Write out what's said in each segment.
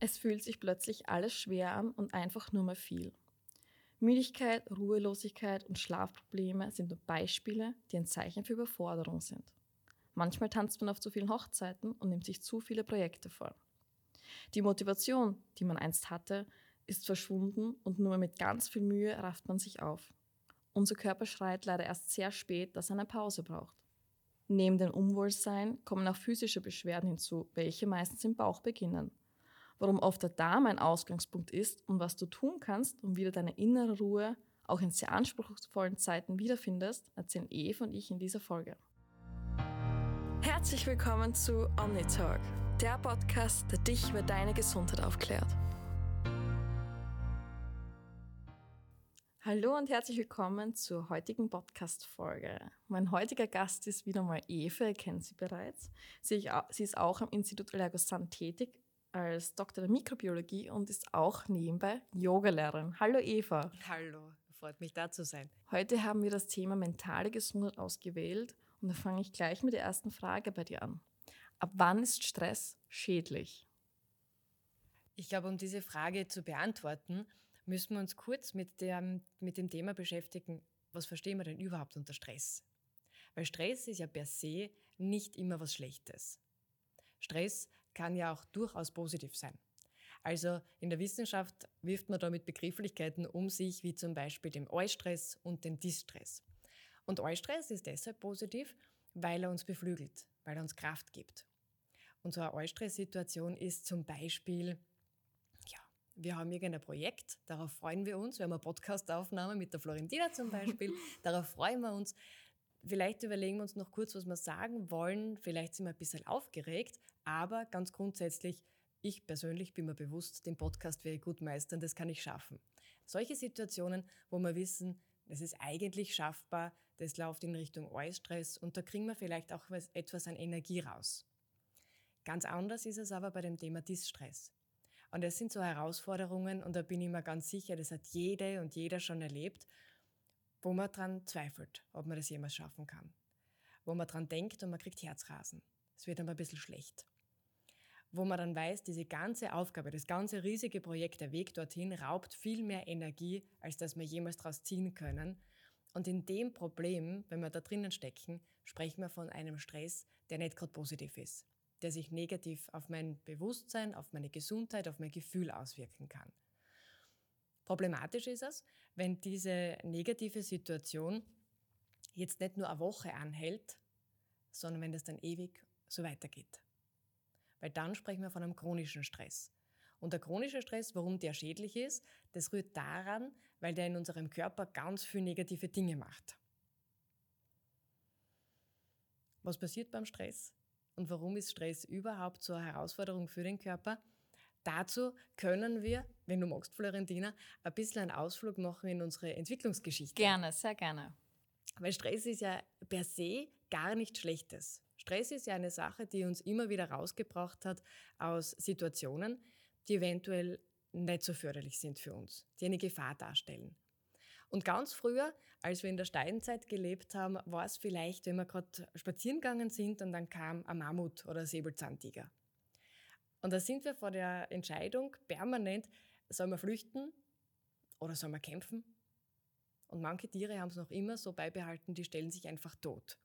Es fühlt sich plötzlich alles schwer an und einfach nur mehr viel. Müdigkeit, Ruhelosigkeit und Schlafprobleme sind nur Beispiele, die ein Zeichen für Überforderung sind. Manchmal tanzt man auf zu vielen Hochzeiten und nimmt sich zu viele Projekte vor. Die Motivation, die man einst hatte, ist verschwunden und nur mit ganz viel Mühe rafft man sich auf. Unser Körper schreit leider erst sehr spät, dass er eine Pause braucht. Neben dem Unwohlsein kommen auch physische Beschwerden hinzu, welche meistens im Bauch beginnen. Warum oft der Darm ein Ausgangspunkt ist und was du tun kannst, um wieder deine innere Ruhe auch in sehr anspruchsvollen Zeiten wiederfindest, erzählen Eve und ich in dieser Folge. Herzlich willkommen zu OmniTalk, der Podcast, der dich über deine Gesundheit aufklärt. Hallo und herzlich willkommen zur heutigen Podcast-Folge. Mein heutiger Gast ist wieder mal Eve, ihr kennt sie bereits. Sie ist auch am Institut Allergosan tätig als Doktor der Mikrobiologie und ist auch nebenbei Yogalehrerin. Hallo Eva. Hallo, freut mich da zu sein. Heute haben wir das Thema mentale Gesundheit ausgewählt und da fange ich gleich mit der ersten Frage bei dir an. Ab wann ist Stress schädlich? Ich glaube, um diese Frage zu beantworten, müssen wir uns kurz mit dem, mit dem Thema beschäftigen, was verstehen wir denn überhaupt unter Stress? Weil Stress ist ja per se nicht immer was Schlechtes. Stress kann ja auch durchaus positiv sein. Also in der Wissenschaft wirft man da mit Begrifflichkeiten um sich, wie zum Beispiel dem Eustress und dem Distress. Und Eustress ist deshalb positiv, weil er uns beflügelt, weil er uns Kraft gibt. Und so eine Eustress-Situation ist zum Beispiel, ja, wir haben irgendein Projekt, darauf freuen wir uns, wir haben eine Podcast-Aufnahme mit der Florentina zum Beispiel, darauf freuen wir uns. Vielleicht überlegen wir uns noch kurz, was wir sagen wollen. Vielleicht sind wir ein bisschen aufgeregt, aber ganz grundsätzlich, ich persönlich bin mir bewusst, den Podcast werde ich gut meistern, das kann ich schaffen. Solche Situationen, wo wir wissen, das ist eigentlich schaffbar, das läuft in Richtung Eustress und da kriegen wir vielleicht auch etwas an Energie raus. Ganz anders ist es aber bei dem Thema Distress. Und das sind so Herausforderungen und da bin ich mir ganz sicher, das hat jede und jeder schon erlebt wo man daran zweifelt, ob man das jemals schaffen kann. Wo man daran denkt und man kriegt Herzrasen. Es wird dann ein bisschen schlecht. Wo man dann weiß, diese ganze Aufgabe, das ganze riesige Projekt, der Weg dorthin, raubt viel mehr Energie, als dass wir jemals daraus ziehen können. Und in dem Problem, wenn wir da drinnen stecken, sprechen wir von einem Stress, der nicht gerade positiv ist, der sich negativ auf mein Bewusstsein, auf meine Gesundheit, auf mein Gefühl auswirken kann. Problematisch ist es, wenn diese negative Situation jetzt nicht nur eine Woche anhält, sondern wenn das dann ewig so weitergeht. Weil dann sprechen wir von einem chronischen Stress. Und der chronische Stress, warum der schädlich ist, das rührt daran, weil der in unserem Körper ganz viele negative Dinge macht. Was passiert beim Stress? Und warum ist Stress überhaupt so eine Herausforderung für den Körper? Dazu können wir, wenn du magst, Florentina, ein bisschen einen Ausflug machen in unsere Entwicklungsgeschichte. Gerne, sehr gerne. Weil Stress ist ja per se gar nichts Schlechtes. Stress ist ja eine Sache, die uns immer wieder rausgebracht hat aus Situationen, die eventuell nicht so förderlich sind für uns, die eine Gefahr darstellen. Und ganz früher, als wir in der Steinzeit gelebt haben, war es vielleicht, wenn wir gerade spazieren gegangen sind und dann kam ein Mammut oder ein Säbelzahntiger. Und da sind wir vor der Entscheidung permanent, soll man flüchten oder soll man kämpfen? Und manche Tiere haben es noch immer so beibehalten, die stellen sich einfach tot.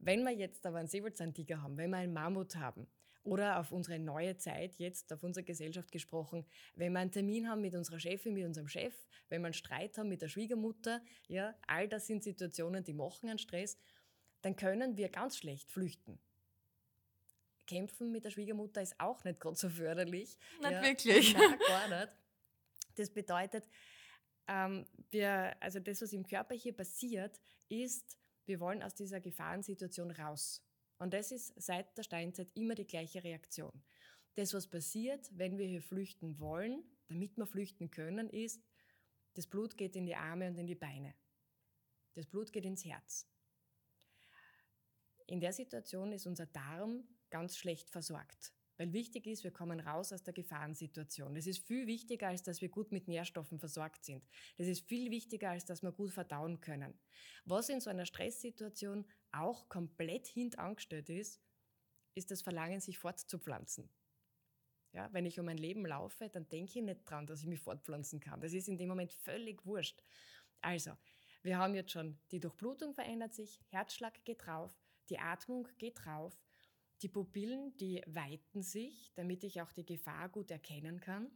Wenn wir jetzt aber einen Säbelzahntiger haben, wenn wir einen Mammut haben oder auf unsere neue Zeit jetzt, auf unsere Gesellschaft gesprochen, wenn wir einen Termin haben mit unserer Chefin, mit unserem Chef, wenn wir einen Streit haben mit der Schwiegermutter, ja, all das sind Situationen, die machen einen Stress, dann können wir ganz schlecht flüchten. Kämpfen mit der Schwiegermutter ist auch nicht gerade so förderlich. Nicht ja, wirklich. Nein, gar nicht. Das bedeutet, ähm, wir, also das, was im Körper hier passiert, ist, wir wollen aus dieser Gefahrensituation raus. Und das ist seit der Steinzeit immer die gleiche Reaktion. Das, was passiert, wenn wir hier flüchten wollen, damit wir flüchten können, ist, das Blut geht in die Arme und in die Beine. Das Blut geht ins Herz. In der Situation ist unser Darm ganz schlecht versorgt. Weil wichtig ist, wir kommen raus aus der Gefahrensituation. Das ist viel wichtiger, als dass wir gut mit Nährstoffen versorgt sind. Das ist viel wichtiger, als dass wir gut verdauen können. Was in so einer Stresssituation auch komplett hintangestellt ist, ist das Verlangen, sich fortzupflanzen. Ja, wenn ich um mein Leben laufe, dann denke ich nicht dran, dass ich mich fortpflanzen kann. Das ist in dem Moment völlig wurscht. Also, wir haben jetzt schon, die Durchblutung verändert sich, Herzschlag geht drauf, die Atmung geht drauf, die Pupillen, die weiten sich, damit ich auch die Gefahr gut erkennen kann.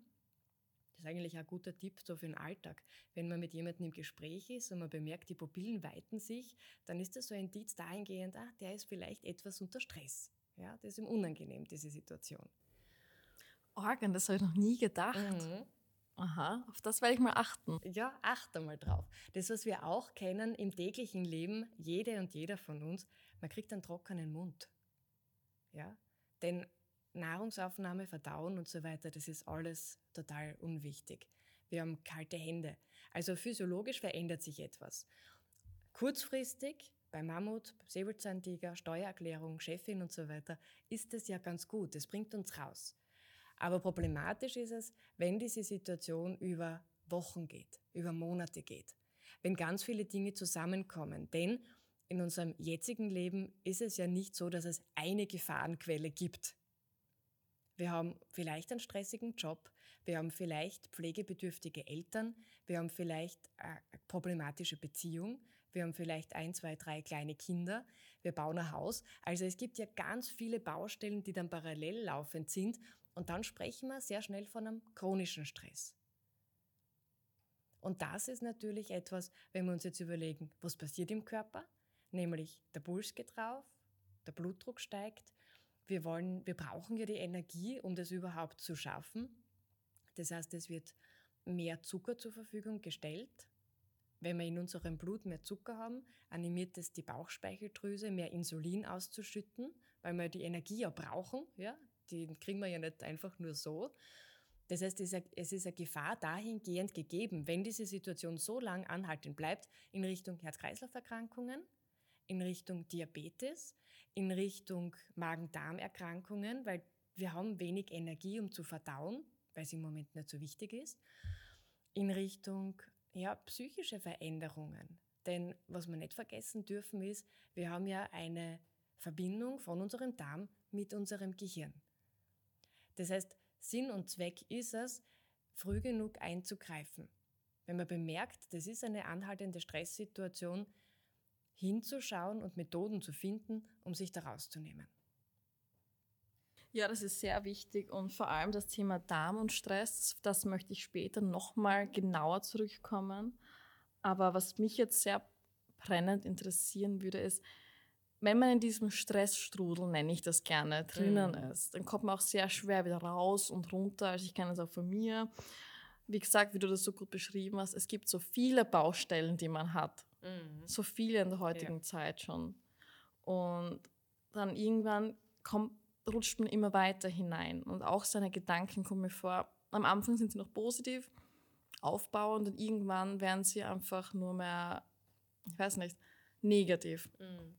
Das ist eigentlich ein guter Tipp so für den Alltag. Wenn man mit jemandem im Gespräch ist und man bemerkt, die Pupillen weiten sich, dann ist das so ein Indiz dahingehend, ah, der ist vielleicht etwas unter Stress. Ja, das ist ihm unangenehm, diese Situation. Organ, das habe ich noch nie gedacht. Mhm. Aha, auf das werde ich mal achten. Ja, achte mal drauf. Das, was wir auch kennen im täglichen Leben, jede und jeder von uns, man kriegt einen trockenen Mund. Ja, denn Nahrungsaufnahme, Verdauen und so weiter, das ist alles total unwichtig. Wir haben kalte Hände. Also physiologisch verändert sich etwas. Kurzfristig bei Mammut, Säbelzahntiger, Steuererklärung, Chefin und so weiter ist das ja ganz gut. Das bringt uns raus. Aber problematisch ist es, wenn diese Situation über Wochen geht, über Monate geht, wenn ganz viele Dinge zusammenkommen. Denn in unserem jetzigen Leben ist es ja nicht so, dass es eine Gefahrenquelle gibt. Wir haben vielleicht einen stressigen Job, wir haben vielleicht pflegebedürftige Eltern, wir haben vielleicht eine problematische Beziehung, wir haben vielleicht ein, zwei, drei kleine Kinder, wir bauen ein Haus. Also es gibt ja ganz viele Baustellen, die dann parallel laufend sind und dann sprechen wir sehr schnell von einem chronischen Stress. Und das ist natürlich etwas, wenn wir uns jetzt überlegen, was passiert im Körper, nämlich der Puls geht drauf, der Blutdruck steigt, wir, wollen, wir brauchen ja die Energie, um das überhaupt zu schaffen. Das heißt, es wird mehr Zucker zur Verfügung gestellt. Wenn wir in unserem Blut mehr Zucker haben, animiert es die Bauchspeicheldrüse, mehr Insulin auszuschütten, weil wir die Energie ja brauchen. Ja? Die kriegen wir ja nicht einfach nur so. Das heißt, es ist eine Gefahr dahingehend gegeben, wenn diese Situation so lang anhaltend bleibt, in Richtung Herz-Kreislauf-Erkrankungen, in Richtung Diabetes, in Richtung Magen-Darm-Erkrankungen, weil wir haben wenig Energie, um zu verdauen, weil es im Moment nicht so wichtig ist, in Richtung ja, psychische Veränderungen. Denn was wir nicht vergessen dürfen ist, wir haben ja eine Verbindung von unserem Darm mit unserem Gehirn. Das heißt, Sinn und Zweck ist es, früh genug einzugreifen. Wenn man bemerkt, das ist eine anhaltende Stresssituation, hinzuschauen und Methoden zu finden, um sich da rauszunehmen. Ja, das ist sehr wichtig und vor allem das Thema Darm und Stress, das möchte ich später nochmal genauer zurückkommen. Aber was mich jetzt sehr brennend interessieren würde, ist, wenn man in diesem Stressstrudel, nenne ich das gerne, drinnen mhm. ist, dann kommt man auch sehr schwer wieder raus und runter. Also ich kenne das auch von mir. Wie gesagt, wie du das so gut beschrieben hast, es gibt so viele Baustellen, die man hat. Mhm. So viele in der heutigen ja. Zeit schon. Und dann irgendwann kommt, rutscht man immer weiter hinein. Und auch seine Gedanken kommen mir vor. Am Anfang sind sie noch positiv, aufbauend und irgendwann werden sie einfach nur mehr, ich weiß nicht, negativ. Mhm.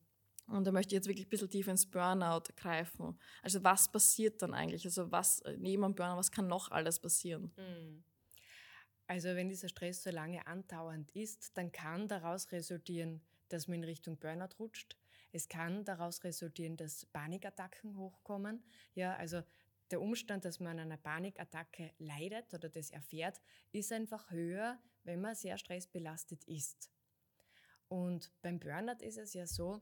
Und da möchte ich jetzt wirklich ein bisschen tiefer ins Burnout greifen. Also was passiert dann eigentlich? Also was neben dem Burnout, was kann noch alles passieren? Mhm. Also wenn dieser Stress so lange andauernd ist, dann kann daraus resultieren, dass man in Richtung Burnout rutscht. Es kann daraus resultieren, dass Panikattacken hochkommen. Ja, also der Umstand, dass man an einer Panikattacke leidet oder das erfährt, ist einfach höher, wenn man sehr stressbelastet ist. Und beim Burnout ist es ja so,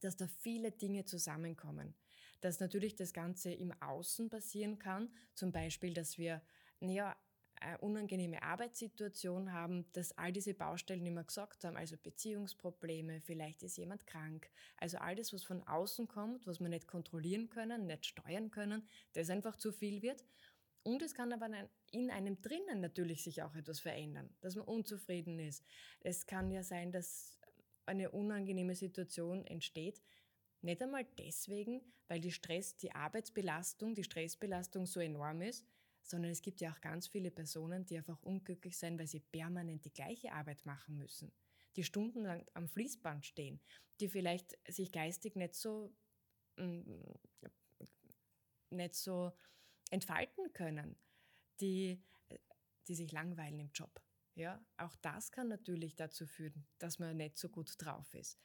dass da viele Dinge zusammenkommen. Dass natürlich das Ganze im Außen passieren kann, zum Beispiel, dass wir ja, eine unangenehme Arbeitssituation haben, dass all diese Baustellen immer gesagt haben, also Beziehungsprobleme, vielleicht ist jemand krank. Also all das, was von außen kommt, was wir nicht kontrollieren können, nicht steuern können, das einfach zu viel wird. Und es kann aber in einem drinnen natürlich sich auch etwas verändern, dass man unzufrieden ist. Es kann ja sein, dass eine unangenehme Situation entsteht. Nicht einmal deswegen, weil die Stress, die Arbeitsbelastung, die Stressbelastung so enorm ist, sondern es gibt ja auch ganz viele Personen, die einfach unglücklich sind, weil sie permanent die gleiche Arbeit machen müssen, die stundenlang am Fließband stehen, die vielleicht sich geistig nicht so, mm, nicht so entfalten können, die, die sich langweilen im Job. Ja, auch das kann natürlich dazu führen, dass man nicht so gut drauf ist.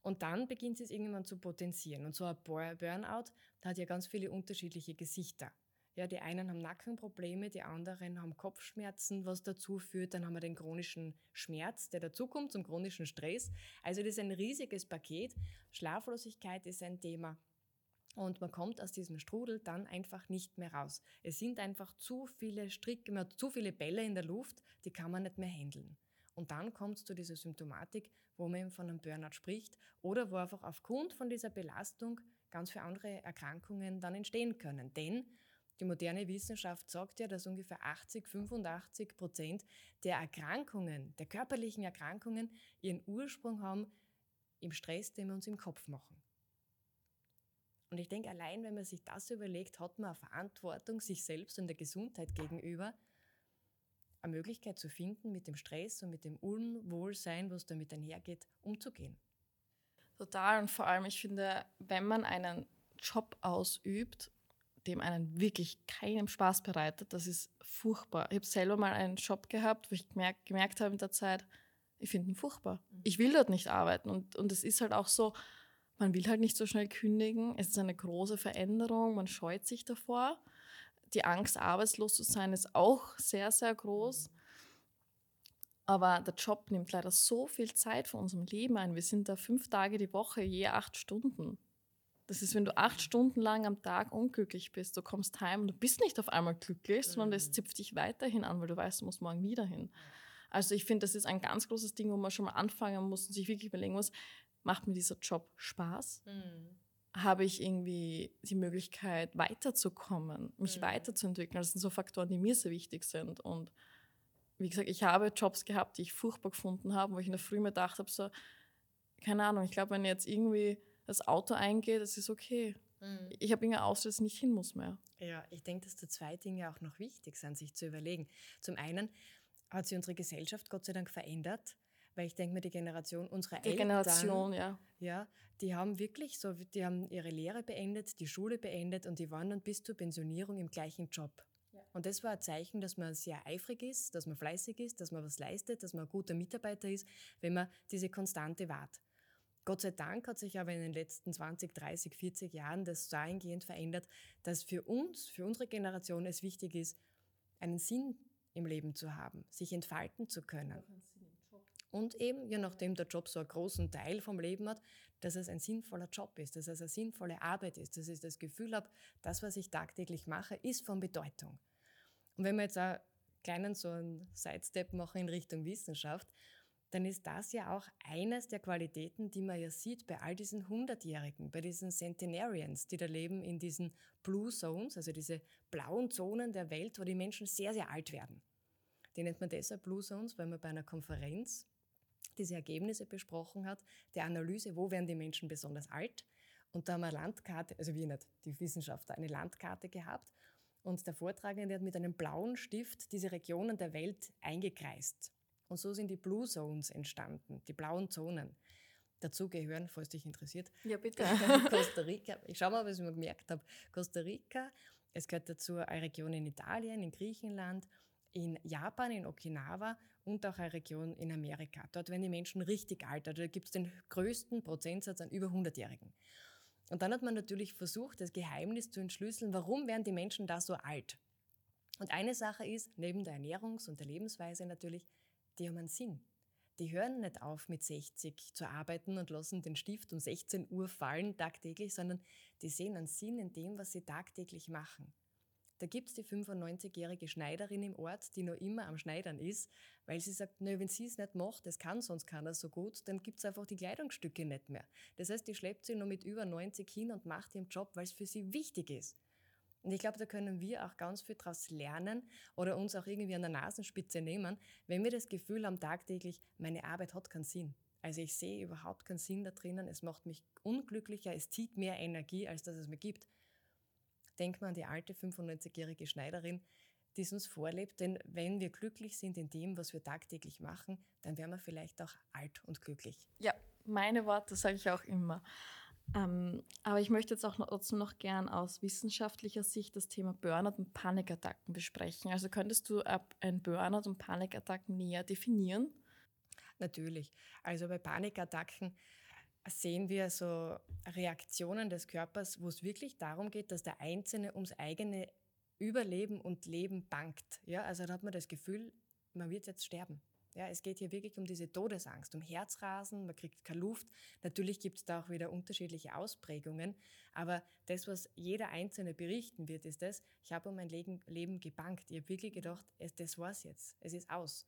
Und dann beginnt es irgendwann zu potenzieren. Und so ein Burnout hat ja ganz viele unterschiedliche Gesichter. Ja, die einen haben Nackenprobleme, die anderen haben Kopfschmerzen, was dazu führt. Dann haben wir den chronischen Schmerz, der dazukommt zum chronischen Stress. Also das ist ein riesiges Paket. Schlaflosigkeit ist ein Thema. Und man kommt aus diesem Strudel dann einfach nicht mehr raus. Es sind einfach zu viele Stricke, zu viele Bälle in der Luft, die kann man nicht mehr handeln. Und dann kommt es zu dieser Symptomatik, wo man von einem Burnout spricht oder wo einfach aufgrund von dieser Belastung ganz viele andere Erkrankungen dann entstehen können. Denn die moderne Wissenschaft sagt ja, dass ungefähr 80, 85 Prozent der Erkrankungen, der körperlichen Erkrankungen, ihren Ursprung haben im Stress, den wir uns im Kopf machen. Und ich denke, allein wenn man sich das überlegt, hat man eine Verantwortung sich selbst und der Gesundheit gegenüber, eine Möglichkeit zu finden, mit dem Stress und mit dem Unwohlsein, was damit einhergeht, umzugehen. Total. Und vor allem, ich finde, wenn man einen Job ausübt, dem einen wirklich keinen Spaß bereitet, das ist furchtbar. Ich habe selber mal einen Job gehabt, wo ich gemerkt, gemerkt habe in der Zeit, ich finde ihn furchtbar. Mhm. Ich will dort nicht arbeiten. Und, und es ist halt auch so, man will halt nicht so schnell kündigen. Es ist eine große Veränderung, man scheut sich davor. Die Angst, arbeitslos zu sein, ist auch sehr, sehr groß. Aber der Job nimmt leider so viel Zeit von unserem Leben ein. Wir sind da fünf Tage die Woche, je acht Stunden. Das ist, wenn du acht Stunden lang am Tag unglücklich bist, du kommst heim und du bist nicht auf einmal glücklich, sondern es mhm. zipft dich weiterhin an, weil du weißt, du musst morgen wieder hin. Also ich finde, das ist ein ganz großes Ding, wo man schon mal anfangen muss und sich wirklich überlegen muss, macht mir dieser Job Spaß? Mhm. Habe ich irgendwie die Möglichkeit, weiterzukommen, mich mhm. weiterzuentwickeln? Das sind so Faktoren, die mir sehr wichtig sind. Und wie gesagt, ich habe Jobs gehabt, die ich furchtbar gefunden habe, wo ich in der Früh mir gedacht habe, so, keine Ahnung, ich glaube, wenn jetzt irgendwie das Auto eingeht, das ist okay. Mhm. Ich habe irgendeine Ausrede, dass ich nicht hin muss mehr. Ja, ich denke, dass da zwei Dinge auch noch wichtig sind, sich zu überlegen. Zum einen hat sich unsere Gesellschaft Gott sei Dank verändert, weil ich denke mir, die Generation unserer die Eltern, Generation, ja. ja, die haben wirklich so, die haben ihre Lehre beendet, die Schule beendet und die waren dann bis zur Pensionierung im gleichen Job. Und das war ein Zeichen, dass man sehr eifrig ist, dass man fleißig ist, dass man was leistet, dass man ein guter Mitarbeiter ist, wenn man diese Konstante wahrt. Gott sei Dank hat sich aber in den letzten 20, 30, 40 Jahren das dahingehend verändert, dass für uns, für unsere Generation es wichtig ist, einen Sinn im Leben zu haben, sich entfalten zu können. Und eben, je nachdem der Job so einen großen Teil vom Leben hat, dass es ein sinnvoller Job ist, dass es eine sinnvolle Arbeit ist, dass ich das Gefühl habe, das, was ich tagtäglich mache, ist von Bedeutung. Und wenn wir jetzt einen kleinen so einen Sidestep machen in Richtung Wissenschaft, dann ist das ja auch eines der Qualitäten, die man ja sieht bei all diesen Hundertjährigen, bei diesen Centenarians, die da leben in diesen Blue Zones, also diese blauen Zonen der Welt, wo die Menschen sehr, sehr alt werden. Die nennt man deshalb Blue Zones, weil man bei einer Konferenz diese Ergebnisse besprochen hat, der Analyse, wo werden die Menschen besonders alt. Und da haben wir Landkarte, also wir nicht, die Wissenschaftler, eine Landkarte gehabt. Und der Vortragende hat mit einem blauen Stift diese Regionen der Welt eingekreist. Und so sind die Blue Zones entstanden, die blauen Zonen. Dazu gehören, falls dich interessiert, ja, bitte. Costa Rica. Ich schau mal, was ich mir gemerkt habe. Costa Rica, es gehört dazu eine Region in Italien, in Griechenland, in Japan, in Okinawa und auch eine Region in Amerika. Dort werden die Menschen richtig alt. Also da gibt es den größten Prozentsatz an über 100-Jährigen. Und dann hat man natürlich versucht, das Geheimnis zu entschlüsseln, warum werden die Menschen da so alt? Und eine Sache ist, neben der Ernährungs- und der Lebensweise natürlich, die haben einen Sinn. Die hören nicht auf, mit 60 zu arbeiten und lassen den Stift um 16 Uhr fallen tagtäglich, sondern die sehen einen Sinn in dem, was sie tagtäglich machen. Da gibt es die 95-jährige Schneiderin im Ort, die noch immer am Schneidern ist, weil sie sagt, nö, wenn sie es nicht macht, das kann sonst keiner so gut, dann gibt es einfach die Kleidungsstücke nicht mehr. Das heißt, die schleppt sie nur mit über 90 hin und macht ihren Job, weil es für sie wichtig ist. Und ich glaube, da können wir auch ganz viel daraus lernen oder uns auch irgendwie an der Nasenspitze nehmen, wenn wir das Gefühl haben tagtäglich, meine Arbeit hat keinen Sinn. Also ich sehe überhaupt keinen Sinn da drinnen, es macht mich unglücklicher, es zieht mehr Energie, als dass es mir gibt. Denk mal an die alte 95-jährige Schneiderin, die es uns vorlebt. Denn wenn wir glücklich sind in dem, was wir tagtäglich machen, dann werden wir vielleicht auch alt und glücklich. Ja, meine Worte sage ich auch immer. Ähm, aber ich möchte jetzt auch noch, trotzdem noch gern aus wissenschaftlicher Sicht das Thema Burnout und Panikattacken besprechen. Also könntest du ein Burnout und Panikattacken näher definieren? Natürlich. Also bei Panikattacken sehen wir so Reaktionen des Körpers, wo es wirklich darum geht, dass der Einzelne ums eigene über Leben und Leben bangt. Ja, also da hat man das Gefühl, man wird jetzt sterben. Ja, es geht hier wirklich um diese Todesangst, um Herzrasen, man kriegt keine Luft. Natürlich gibt es da auch wieder unterschiedliche Ausprägungen, aber das, was jeder Einzelne berichten wird, ist das, ich habe um mein Leben gebankt. Ich habe wirklich gedacht, das war's jetzt, es ist aus.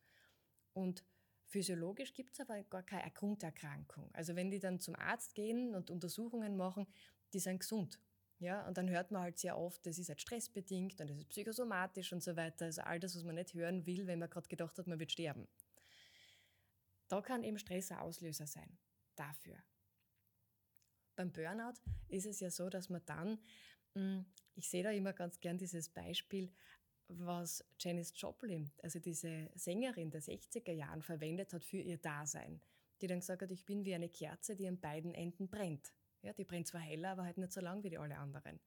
Und physiologisch gibt es aber gar keine Grunderkrankung. Also wenn die dann zum Arzt gehen und Untersuchungen machen, die sind gesund. Ja, und dann hört man halt sehr oft, das ist halt stressbedingt und das ist psychosomatisch und so weiter. Also all das, was man nicht hören will, wenn man gerade gedacht hat, man wird sterben. Da kann eben Stress ein Auslöser sein dafür. Beim Burnout ist es ja so, dass man dann, hm, ich sehe da immer ganz gern dieses Beispiel, was Janis Joplin, also diese Sängerin der 60er Jahren, verwendet hat für ihr Dasein. Die dann gesagt hat, ich bin wie eine Kerze, die an beiden Enden brennt. Ja, die brennt zwar heller, aber halt nicht so lang wie die alle anderen.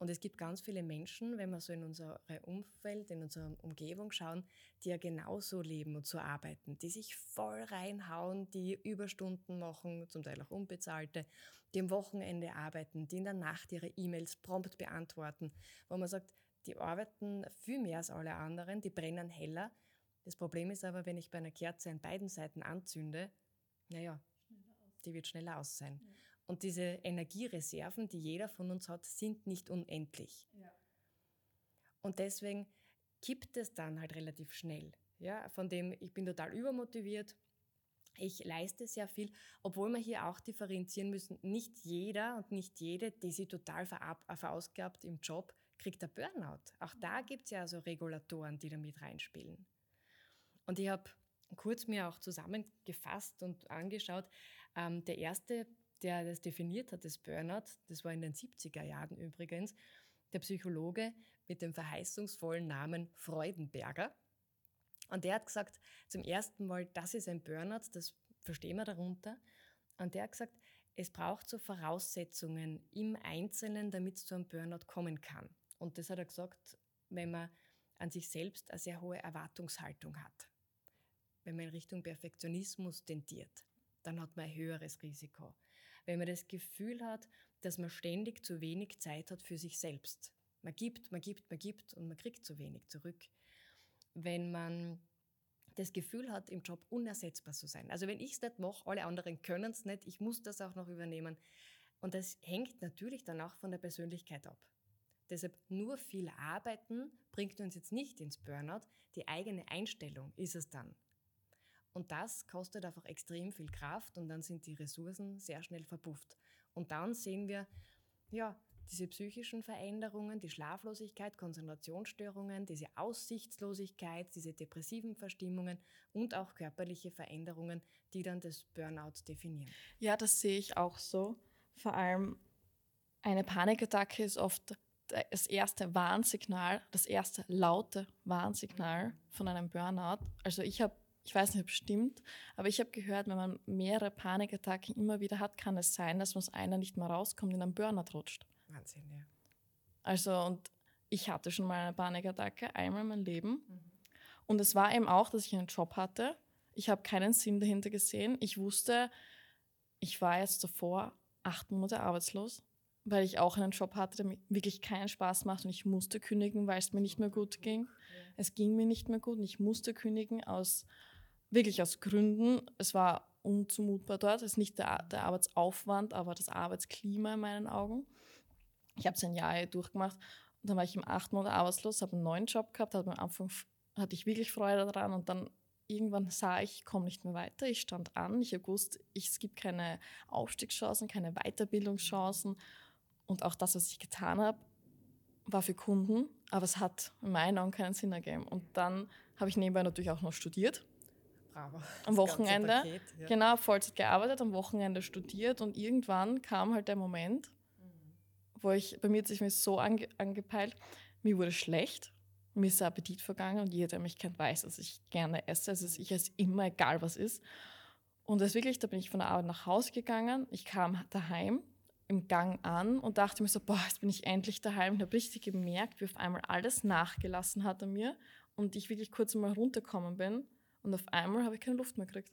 Und es gibt ganz viele Menschen, wenn wir so in unser Umfeld, in unserer Umgebung schauen, die ja genauso leben und so arbeiten, die sich voll reinhauen, die Überstunden machen, zum Teil auch unbezahlte, die am Wochenende arbeiten, die in der Nacht ihre E-Mails prompt beantworten, wo man sagt, die arbeiten viel mehr als alle anderen, die brennen heller. Das Problem ist aber, wenn ich bei einer Kerze an beiden Seiten anzünde, naja, die wird schneller aus sein. Ja. Und diese Energiereserven, die jeder von uns hat, sind nicht unendlich. Ja. Und deswegen kippt es dann halt relativ schnell. Ja, von dem, ich bin total übermotiviert, ich leiste sehr viel, obwohl wir hier auch differenzieren müssen. Nicht jeder und nicht jede, die sich total verausgabt im Job, kriegt ein Burnout. Auch da gibt es ja so Regulatoren, die da mit reinspielen. Und ich habe kurz mir auch zusammengefasst und angeschaut, ähm, der erste der das definiert hat, das Burnout, das war in den 70er Jahren übrigens, der Psychologe mit dem verheißungsvollen Namen Freudenberger. Und der hat gesagt, zum ersten Mal, das ist ein Burnout, das verstehen wir darunter. Und der hat gesagt, es braucht so Voraussetzungen im Einzelnen, damit es zu einem Burnout kommen kann. Und das hat er gesagt, wenn man an sich selbst eine sehr hohe Erwartungshaltung hat. Wenn man in Richtung Perfektionismus tendiert, dann hat man ein höheres Risiko wenn man das Gefühl hat, dass man ständig zu wenig Zeit hat für sich selbst. Man gibt, man gibt, man gibt und man kriegt zu wenig zurück. Wenn man das Gefühl hat, im Job unersetzbar zu sein. Also wenn ich es nicht mache, alle anderen können es nicht, ich muss das auch noch übernehmen. Und das hängt natürlich dann auch von der Persönlichkeit ab. Deshalb nur viel arbeiten bringt uns jetzt nicht ins Burnout. Die eigene Einstellung ist es dann. Und das kostet einfach extrem viel Kraft und dann sind die Ressourcen sehr schnell verpufft. Und dann sehen wir, ja, diese psychischen Veränderungen, die Schlaflosigkeit, Konzentrationsstörungen, diese Aussichtslosigkeit, diese depressiven Verstimmungen und auch körperliche Veränderungen, die dann das Burnout definieren. Ja, das sehe ich auch so. Vor allem eine Panikattacke ist oft das erste Warnsignal, das erste laute Warnsignal von einem Burnout. Also ich habe ich weiß nicht, ob es stimmt, aber ich habe gehört, wenn man mehrere Panikattacken immer wieder hat, kann es sein, dass man aus einer nicht mehr rauskommt, in einen Burnout rutscht. Wahnsinn, ja. Also, und ich hatte schon mal eine Panikattacke, einmal in meinem Leben. Mhm. Und es war eben auch, dass ich einen Job hatte. Ich habe keinen Sinn dahinter gesehen. Ich wusste, ich war jetzt davor acht Monate arbeitslos, weil ich auch einen Job hatte, der mir wirklich keinen Spaß macht und ich musste kündigen, weil es mir nicht mehr gut ging. Es ging mir nicht mehr gut und ich musste kündigen aus wirklich aus Gründen. Es war unzumutbar dort. Es ist nicht der, der Arbeitsaufwand, aber das Arbeitsklima in meinen Augen. Ich habe es ein Jahr durchgemacht und dann war ich im achten Monat arbeitslos, habe einen neuen Job gehabt, hatte am Anfang hatte ich wirklich Freude daran und dann irgendwann sah ich, ich komme nicht mehr weiter. Ich stand an, ich habe gewusst, ich, es gibt keine Aufstiegschancen, keine Weiterbildungschancen und auch das, was ich getan habe, war für Kunden, aber es hat in meinen Augen keinen Sinn ergeben. Und dann habe ich nebenbei natürlich auch noch studiert Am Wochenende, Paket, ja. genau, Vollzeit gearbeitet, am Wochenende studiert und irgendwann kam halt der Moment, mhm. wo ich, bei mir hat sich mir so ange, angepeilt, mir wurde schlecht, mir ist der Appetit vergangen und jeder, der mich kennt, weiß, dass ich gerne esse. Also ich esse immer, egal was ist. Und das wirklich, da bin ich von der Arbeit nach Hause gegangen, ich kam daheim im Gang an und dachte mir so, boah, jetzt bin ich endlich daheim und habe richtig gemerkt, wie auf einmal alles nachgelassen hat an mir und ich wirklich kurz mal runtergekommen bin und auf einmal habe ich keine Luft mehr gekriegt.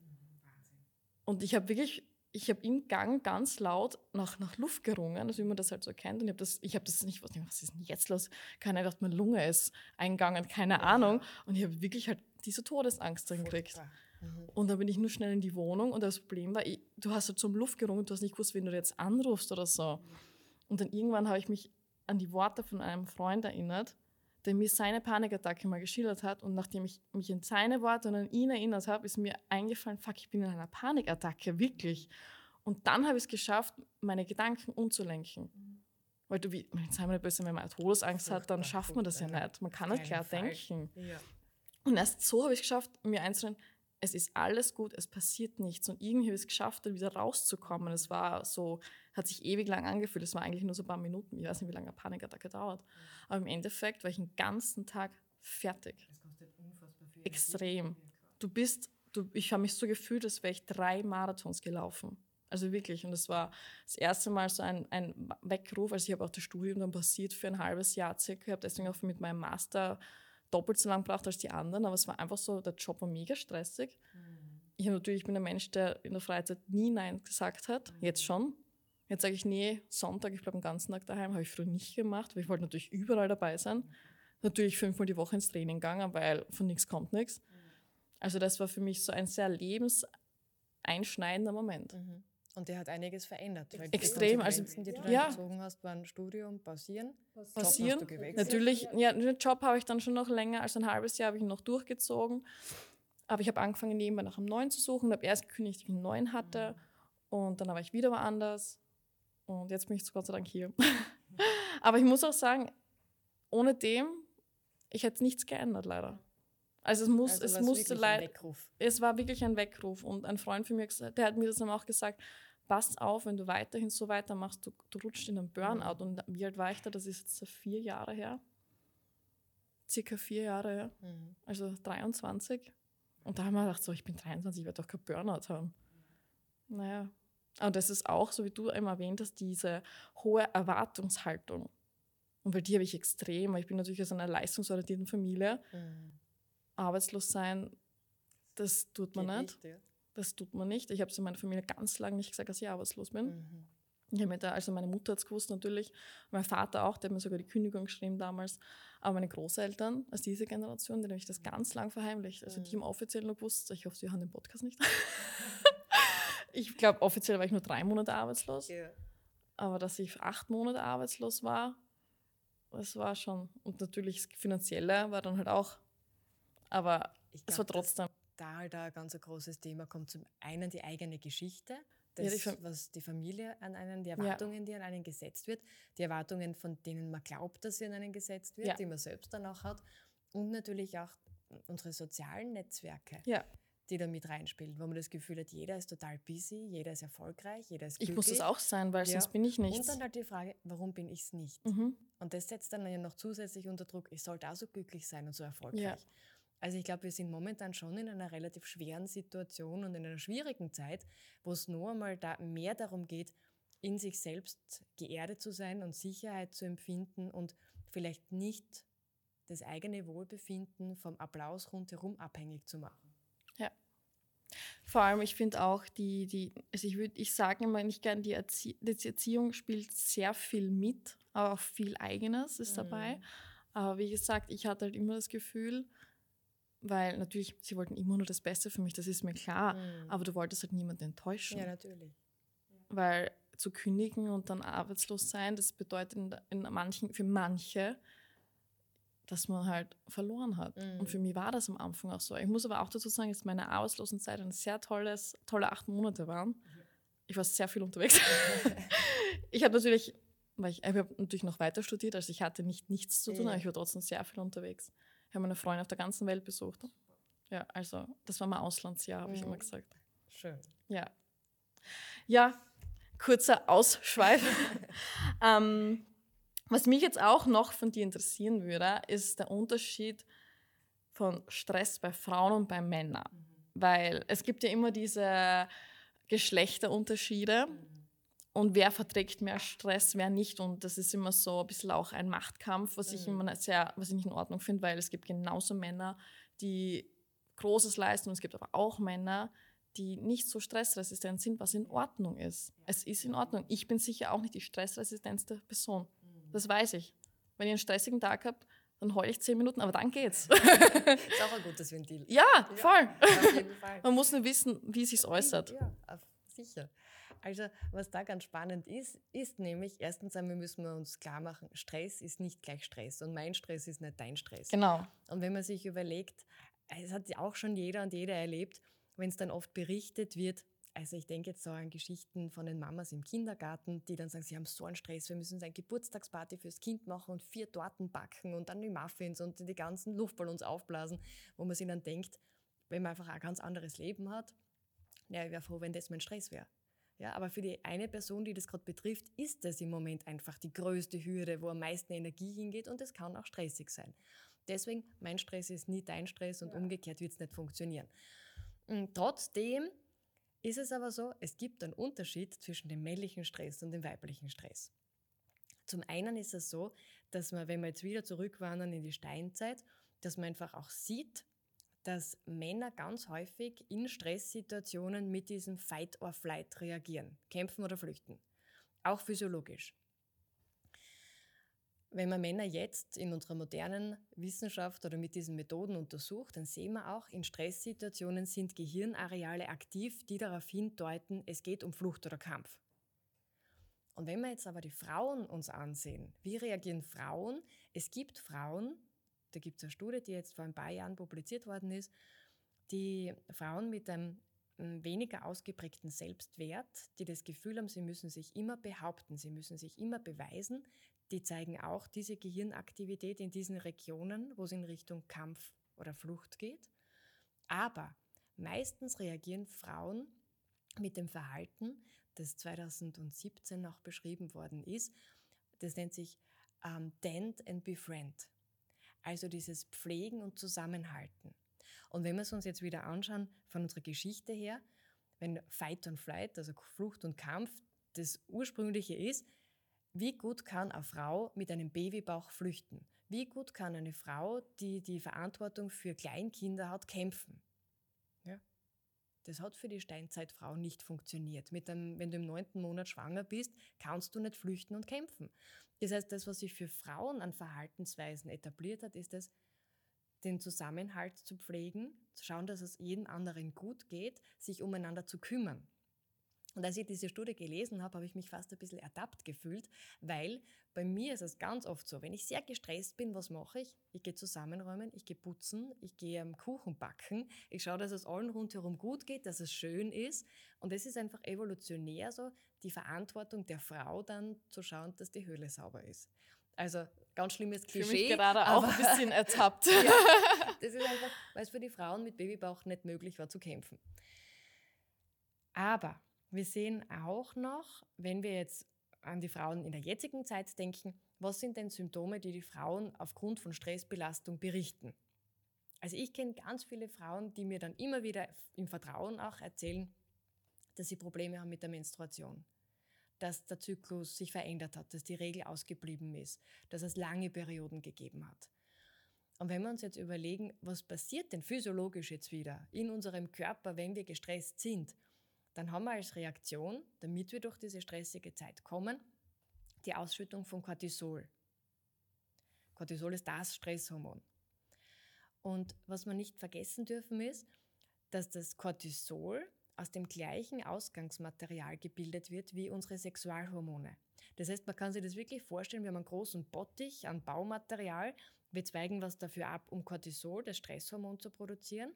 Und ich habe wirklich, ich habe im Gang ganz laut nach, nach Luft gerungen, also wie man das halt so kennt. Und ich habe das, ich habe das nicht, was, was ist denn jetzt los? Keiner dachte, meine Lunge ist eingegangen, keine Ahnung. Und ich habe wirklich halt diese Todesangst drin gekriegt. Mhm. Und dann bin ich nur schnell in die Wohnung und das Problem war, ich, du hast halt zum Luft gerungen, du hast nicht gewusst, wen du jetzt anrufst oder so. Und dann irgendwann habe ich mich an die Worte von einem Freund erinnert, der mir seine Panikattacke mal geschildert hat. Und nachdem ich mich an seine Worte und an ihn erinnert habe, ist mir eingefallen, fuck, ich bin in einer Panikattacke, wirklich. Und dann habe ich es geschafft, meine Gedanken umzulenken. Mhm. Weil du, wie, jetzt haben wir böse, wenn man Todesangst hat, dann schafft man das ja nicht. Man kann nicht klar Fall. denken. Ja. Und erst so habe ich es geschafft, mir einzunehmen, es ist alles gut, es passiert nichts. Und irgendwie habe ich es geschafft, dann wieder rauszukommen. Es war so, hat sich ewig lang angefühlt. Es war eigentlich nur so ein paar Minuten. Ich weiß nicht, wie lange eine Panikattacke dauert. Aber im Endeffekt war ich den ganzen Tag fertig. Extrem. Du bist, du, ich habe mich so gefühlt, als wäre ich drei Marathons gelaufen. Also wirklich. Und das war das erste Mal so ein, ein Weckruf. Also ich habe auch das Studium dann passiert für ein halbes Jahr circa. Ich habe deswegen auch mit meinem Master doppelt so lange gebraucht als die anderen, aber es war einfach so, der Job war mega stressig. Mhm. Ich, natürlich, ich bin ein Mensch, der in der Freizeit nie Nein gesagt hat, mhm. jetzt schon. Jetzt sage ich, nee, Sonntag, ich bleibe den ganzen Tag daheim, habe ich früher nicht gemacht, weil ich wollte natürlich überall dabei sein. Natürlich fünfmal die Woche ins Training gegangen, weil von nichts kommt nichts. Also das war für mich so ein sehr lebenseinschneidender Moment. Mhm. Und der hat einiges verändert. Extrem. Also, die du ja. gezogen hast, waren Studium, pausieren. Pausieren. Natürlich, ja, den Job habe ich dann schon noch länger als ein halbes Jahr habe ich noch durchgezogen. Aber ich habe angefangen, nebenbei nach einem neuen zu suchen. habe erst gekündigt, ich einen neuen hatte. Mhm. Und dann war ich wieder woanders. Und jetzt bin ich Gott sei Dank hier. Aber ich muss auch sagen, ohne dem, ich hätte nichts geändert, leider. Also es muss, also es musste leider. Es war wirklich ein Weckruf. Und ein Freund von mir, der hat mir das dann auch gesagt, pass auf, wenn du weiterhin so weitermachst, du, du rutscht in einen Burnout. Und wie alt war ich da? Das ist jetzt vier Jahre her. Circa vier Jahre her. Mhm. Also 23. Und da haben wir gedacht, so, ich bin 23, ich werde doch kein Burnout haben. Naja. Und das ist auch, so wie du immer erwähnt hast, diese hohe Erwartungshaltung. Und weil die habe ich extrem. Ich bin natürlich aus einer leistungsorientierten Familie. Mhm. Arbeitslos sein, das tut man Geht nicht. nicht ja. Das tut man nicht. Ich habe es in meiner Familie ganz lange nicht gesagt, dass ich arbeitslos bin. Mhm. Ich mir da, also meine Mutter hat es gewusst natürlich, mein Vater auch, der hat mir sogar die Kündigung geschrieben damals. Aber meine Großeltern, aus dieser Generation, die habe ich das ganz lang verheimlicht. Also die mhm. haben offiziell nur gewusst, ich hoffe, sie hören den Podcast nicht. ich glaube, offiziell war ich nur drei Monate arbeitslos. Yeah. Aber dass ich acht Monate arbeitslos war, das war schon. Und natürlich das Finanzielle war dann halt auch. Aber es war trotzdem da halt ein ganz großes Thema kommt. Zum einen die eigene Geschichte, das, ja, die was die Familie an einen, die Erwartungen, ja. die an einen gesetzt wird, die Erwartungen, von denen man glaubt, dass sie an einen gesetzt wird, ja. die man selbst dann auch hat und natürlich auch unsere sozialen Netzwerke. Die da mit reinspielen, wo man das Gefühl hat, jeder ist total busy, jeder ist erfolgreich, jeder ist glücklich. Ich muss es auch sein, weil sonst bin ich nichts. Und dann halt die Frage, warum bin ich es nicht? Mhm. Und das setzt dann ja noch zusätzlich unter Druck, ich sollte auch so glücklich sein und so erfolgreich. Also ich glaube, wir sind momentan schon in einer relativ schweren Situation und in einer schwierigen Zeit, wo es nur einmal da mehr darum geht, in sich selbst geerdet zu sein und Sicherheit zu empfinden und vielleicht nicht das eigene Wohlbefinden vom Applaus rundherum abhängig zu machen. Vor allem, ich finde auch, die, die, also ich würde, ich sage immer nicht gern, die, Erzie die Erziehung spielt sehr viel mit, aber auch viel Eigenes ist mhm. dabei. Aber wie gesagt, ich hatte halt immer das Gefühl, weil natürlich, sie wollten immer nur das Beste für mich, das ist mir klar. Mhm. Aber du wolltest halt niemanden enttäuschen. Ja, natürlich. Weil zu kündigen und dann arbeitslos sein, das bedeutet in, in manchen, für manche, dass man halt verloren hat. Mhm. Und für mich war das am Anfang auch so. Ich muss aber auch dazu sagen, dass meine Arbeitslosenzeit ein sehr tolles, tolle acht Monate waren. Ich war sehr viel unterwegs. ich habe natürlich, weil ich, ich habe natürlich noch weiter studiert, also ich hatte nicht nichts zu tun, ja. aber ich war trotzdem sehr viel unterwegs. Ich habe meine Freunde auf der ganzen Welt besucht. Ja, also das war mein Auslandsjahr, habe ich immer mhm. gesagt. Schön. Ja. Ja, kurzer Ausschweif. ähm, was mich jetzt auch noch von dir interessieren würde, ist der Unterschied von Stress bei Frauen und bei Männern. Mhm. Weil es gibt ja immer diese Geschlechterunterschiede. Mhm und wer verträgt mehr Stress, wer nicht. Und das ist immer so ein bisschen auch ein Machtkampf, was mhm. ich immer sehr, was ich nicht in Ordnung finde, weil es gibt genauso Männer, die Großes leisten und es gibt aber auch Männer, die nicht so stressresistent sind, was in Ordnung ist. Es ist in Ordnung. Ich bin sicher auch nicht die stressresistenteste Person. Das weiß ich. Wenn ich einen stressigen Tag habe, dann heule ich zehn Minuten, aber dann geht's. ist auch ein gutes Ventil. Ja, voll. Ja, auf jeden Fall. Man muss nur wissen, wie es sich äußert. Ja, sicher. Also, was da ganz spannend ist, ist nämlich, erstens einmal müssen wir uns klar machen, Stress ist nicht gleich Stress und mein Stress ist nicht dein Stress. Genau. Und wenn man sich überlegt, es hat auch schon jeder und jeder erlebt, wenn es dann oft berichtet wird, also ich denke jetzt so an Geschichten von den Mamas im Kindergarten, die dann sagen, sie haben so einen Stress, wir müssen eine Geburtstagsparty fürs Kind machen und vier Torten backen und dann die Muffins und die ganzen Luftballons aufblasen, wo man sich dann denkt, wenn man einfach ein ganz anderes Leben hat, ja, ich wäre froh, wenn das mein Stress wäre. Ja, aber für die eine Person, die das gerade betrifft, ist das im Moment einfach die größte Hürde, wo am meisten Energie hingeht und es kann auch stressig sein. Deswegen, mein Stress ist nie dein Stress und ja. umgekehrt wird es nicht funktionieren. Und trotzdem ist es aber so, es gibt einen Unterschied zwischen dem männlichen Stress und dem weiblichen Stress. Zum einen ist es so, dass man, wenn wir jetzt wieder zurückwandern in die Steinzeit, dass man einfach auch sieht, dass Männer ganz häufig in Stresssituationen mit diesem Fight or Flight reagieren, kämpfen oder flüchten. Auch physiologisch. Wenn man Männer jetzt in unserer modernen Wissenschaft oder mit diesen Methoden untersucht, dann sehen wir auch, in Stresssituationen sind Gehirnareale aktiv, die darauf hindeuten, es geht um Flucht oder Kampf. Und wenn wir jetzt aber die Frauen uns ansehen, wie reagieren Frauen? Es gibt Frauen, da gibt es eine Studie, die jetzt vor ein paar Jahren publiziert worden ist, die Frauen mit einem weniger ausgeprägten Selbstwert, die das Gefühl haben, sie müssen sich immer behaupten, sie müssen sich immer beweisen, die zeigen auch diese Gehirnaktivität in diesen Regionen, wo es in Richtung Kampf oder Flucht geht. Aber meistens reagieren Frauen mit dem Verhalten, das 2017 auch beschrieben worden ist. Das nennt sich ähm, Dent and Befriend. Also dieses Pflegen und Zusammenhalten. Und wenn wir es uns jetzt wieder anschauen von unserer Geschichte her, wenn Fight and Flight, also Flucht und Kampf, das ursprüngliche ist, wie gut kann eine Frau mit einem Babybauch flüchten? Wie gut kann eine Frau, die die Verantwortung für Kleinkinder hat, kämpfen? Ja? Das hat für die Steinzeitfrau nicht funktioniert. Einem, wenn du im neunten Monat schwanger bist, kannst du nicht flüchten und kämpfen. Das heißt, das, was sich für Frauen an Verhaltensweisen etabliert hat, ist es, den Zusammenhalt zu pflegen, zu schauen, dass es jedem anderen gut geht, sich umeinander zu kümmern. Und als ich diese Studie gelesen habe, habe ich mich fast ein bisschen ertappt gefühlt, weil bei mir ist es ganz oft so, wenn ich sehr gestresst bin, was mache ich? Ich gehe zusammenräumen, ich gehe putzen, ich gehe am Kuchen backen, ich schaue, dass es allen rundherum gut geht, dass es schön ist. Und es ist einfach evolutionär so, die Verantwortung der Frau dann zu schauen, dass die Höhle sauber ist. Also ganz schlimmes Klischee. Für mich gerade auch ein bisschen ertappt. ja, das ist einfach, weil es für die Frauen mit Babybauch nicht möglich war zu kämpfen. Aber wir sehen auch noch, wenn wir jetzt an die Frauen in der jetzigen Zeit denken, was sind denn Symptome, die die Frauen aufgrund von Stressbelastung berichten? Also ich kenne ganz viele Frauen, die mir dann immer wieder im Vertrauen auch erzählen, dass sie Probleme haben mit der Menstruation, dass der Zyklus sich verändert hat, dass die Regel ausgeblieben ist, dass es lange Perioden gegeben hat. Und wenn wir uns jetzt überlegen, was passiert denn physiologisch jetzt wieder in unserem Körper, wenn wir gestresst sind, dann haben wir als Reaktion, damit wir durch diese stressige Zeit kommen, die Ausschüttung von Cortisol. Cortisol ist das Stresshormon. Und was wir nicht vergessen dürfen ist, dass das Cortisol aus dem gleichen Ausgangsmaterial gebildet wird wie unsere Sexualhormone. Das heißt, man kann sich das wirklich vorstellen, wir haben einen großen Bottich an Baumaterial, wir zweigen was dafür ab, um Cortisol, das Stresshormon, zu produzieren.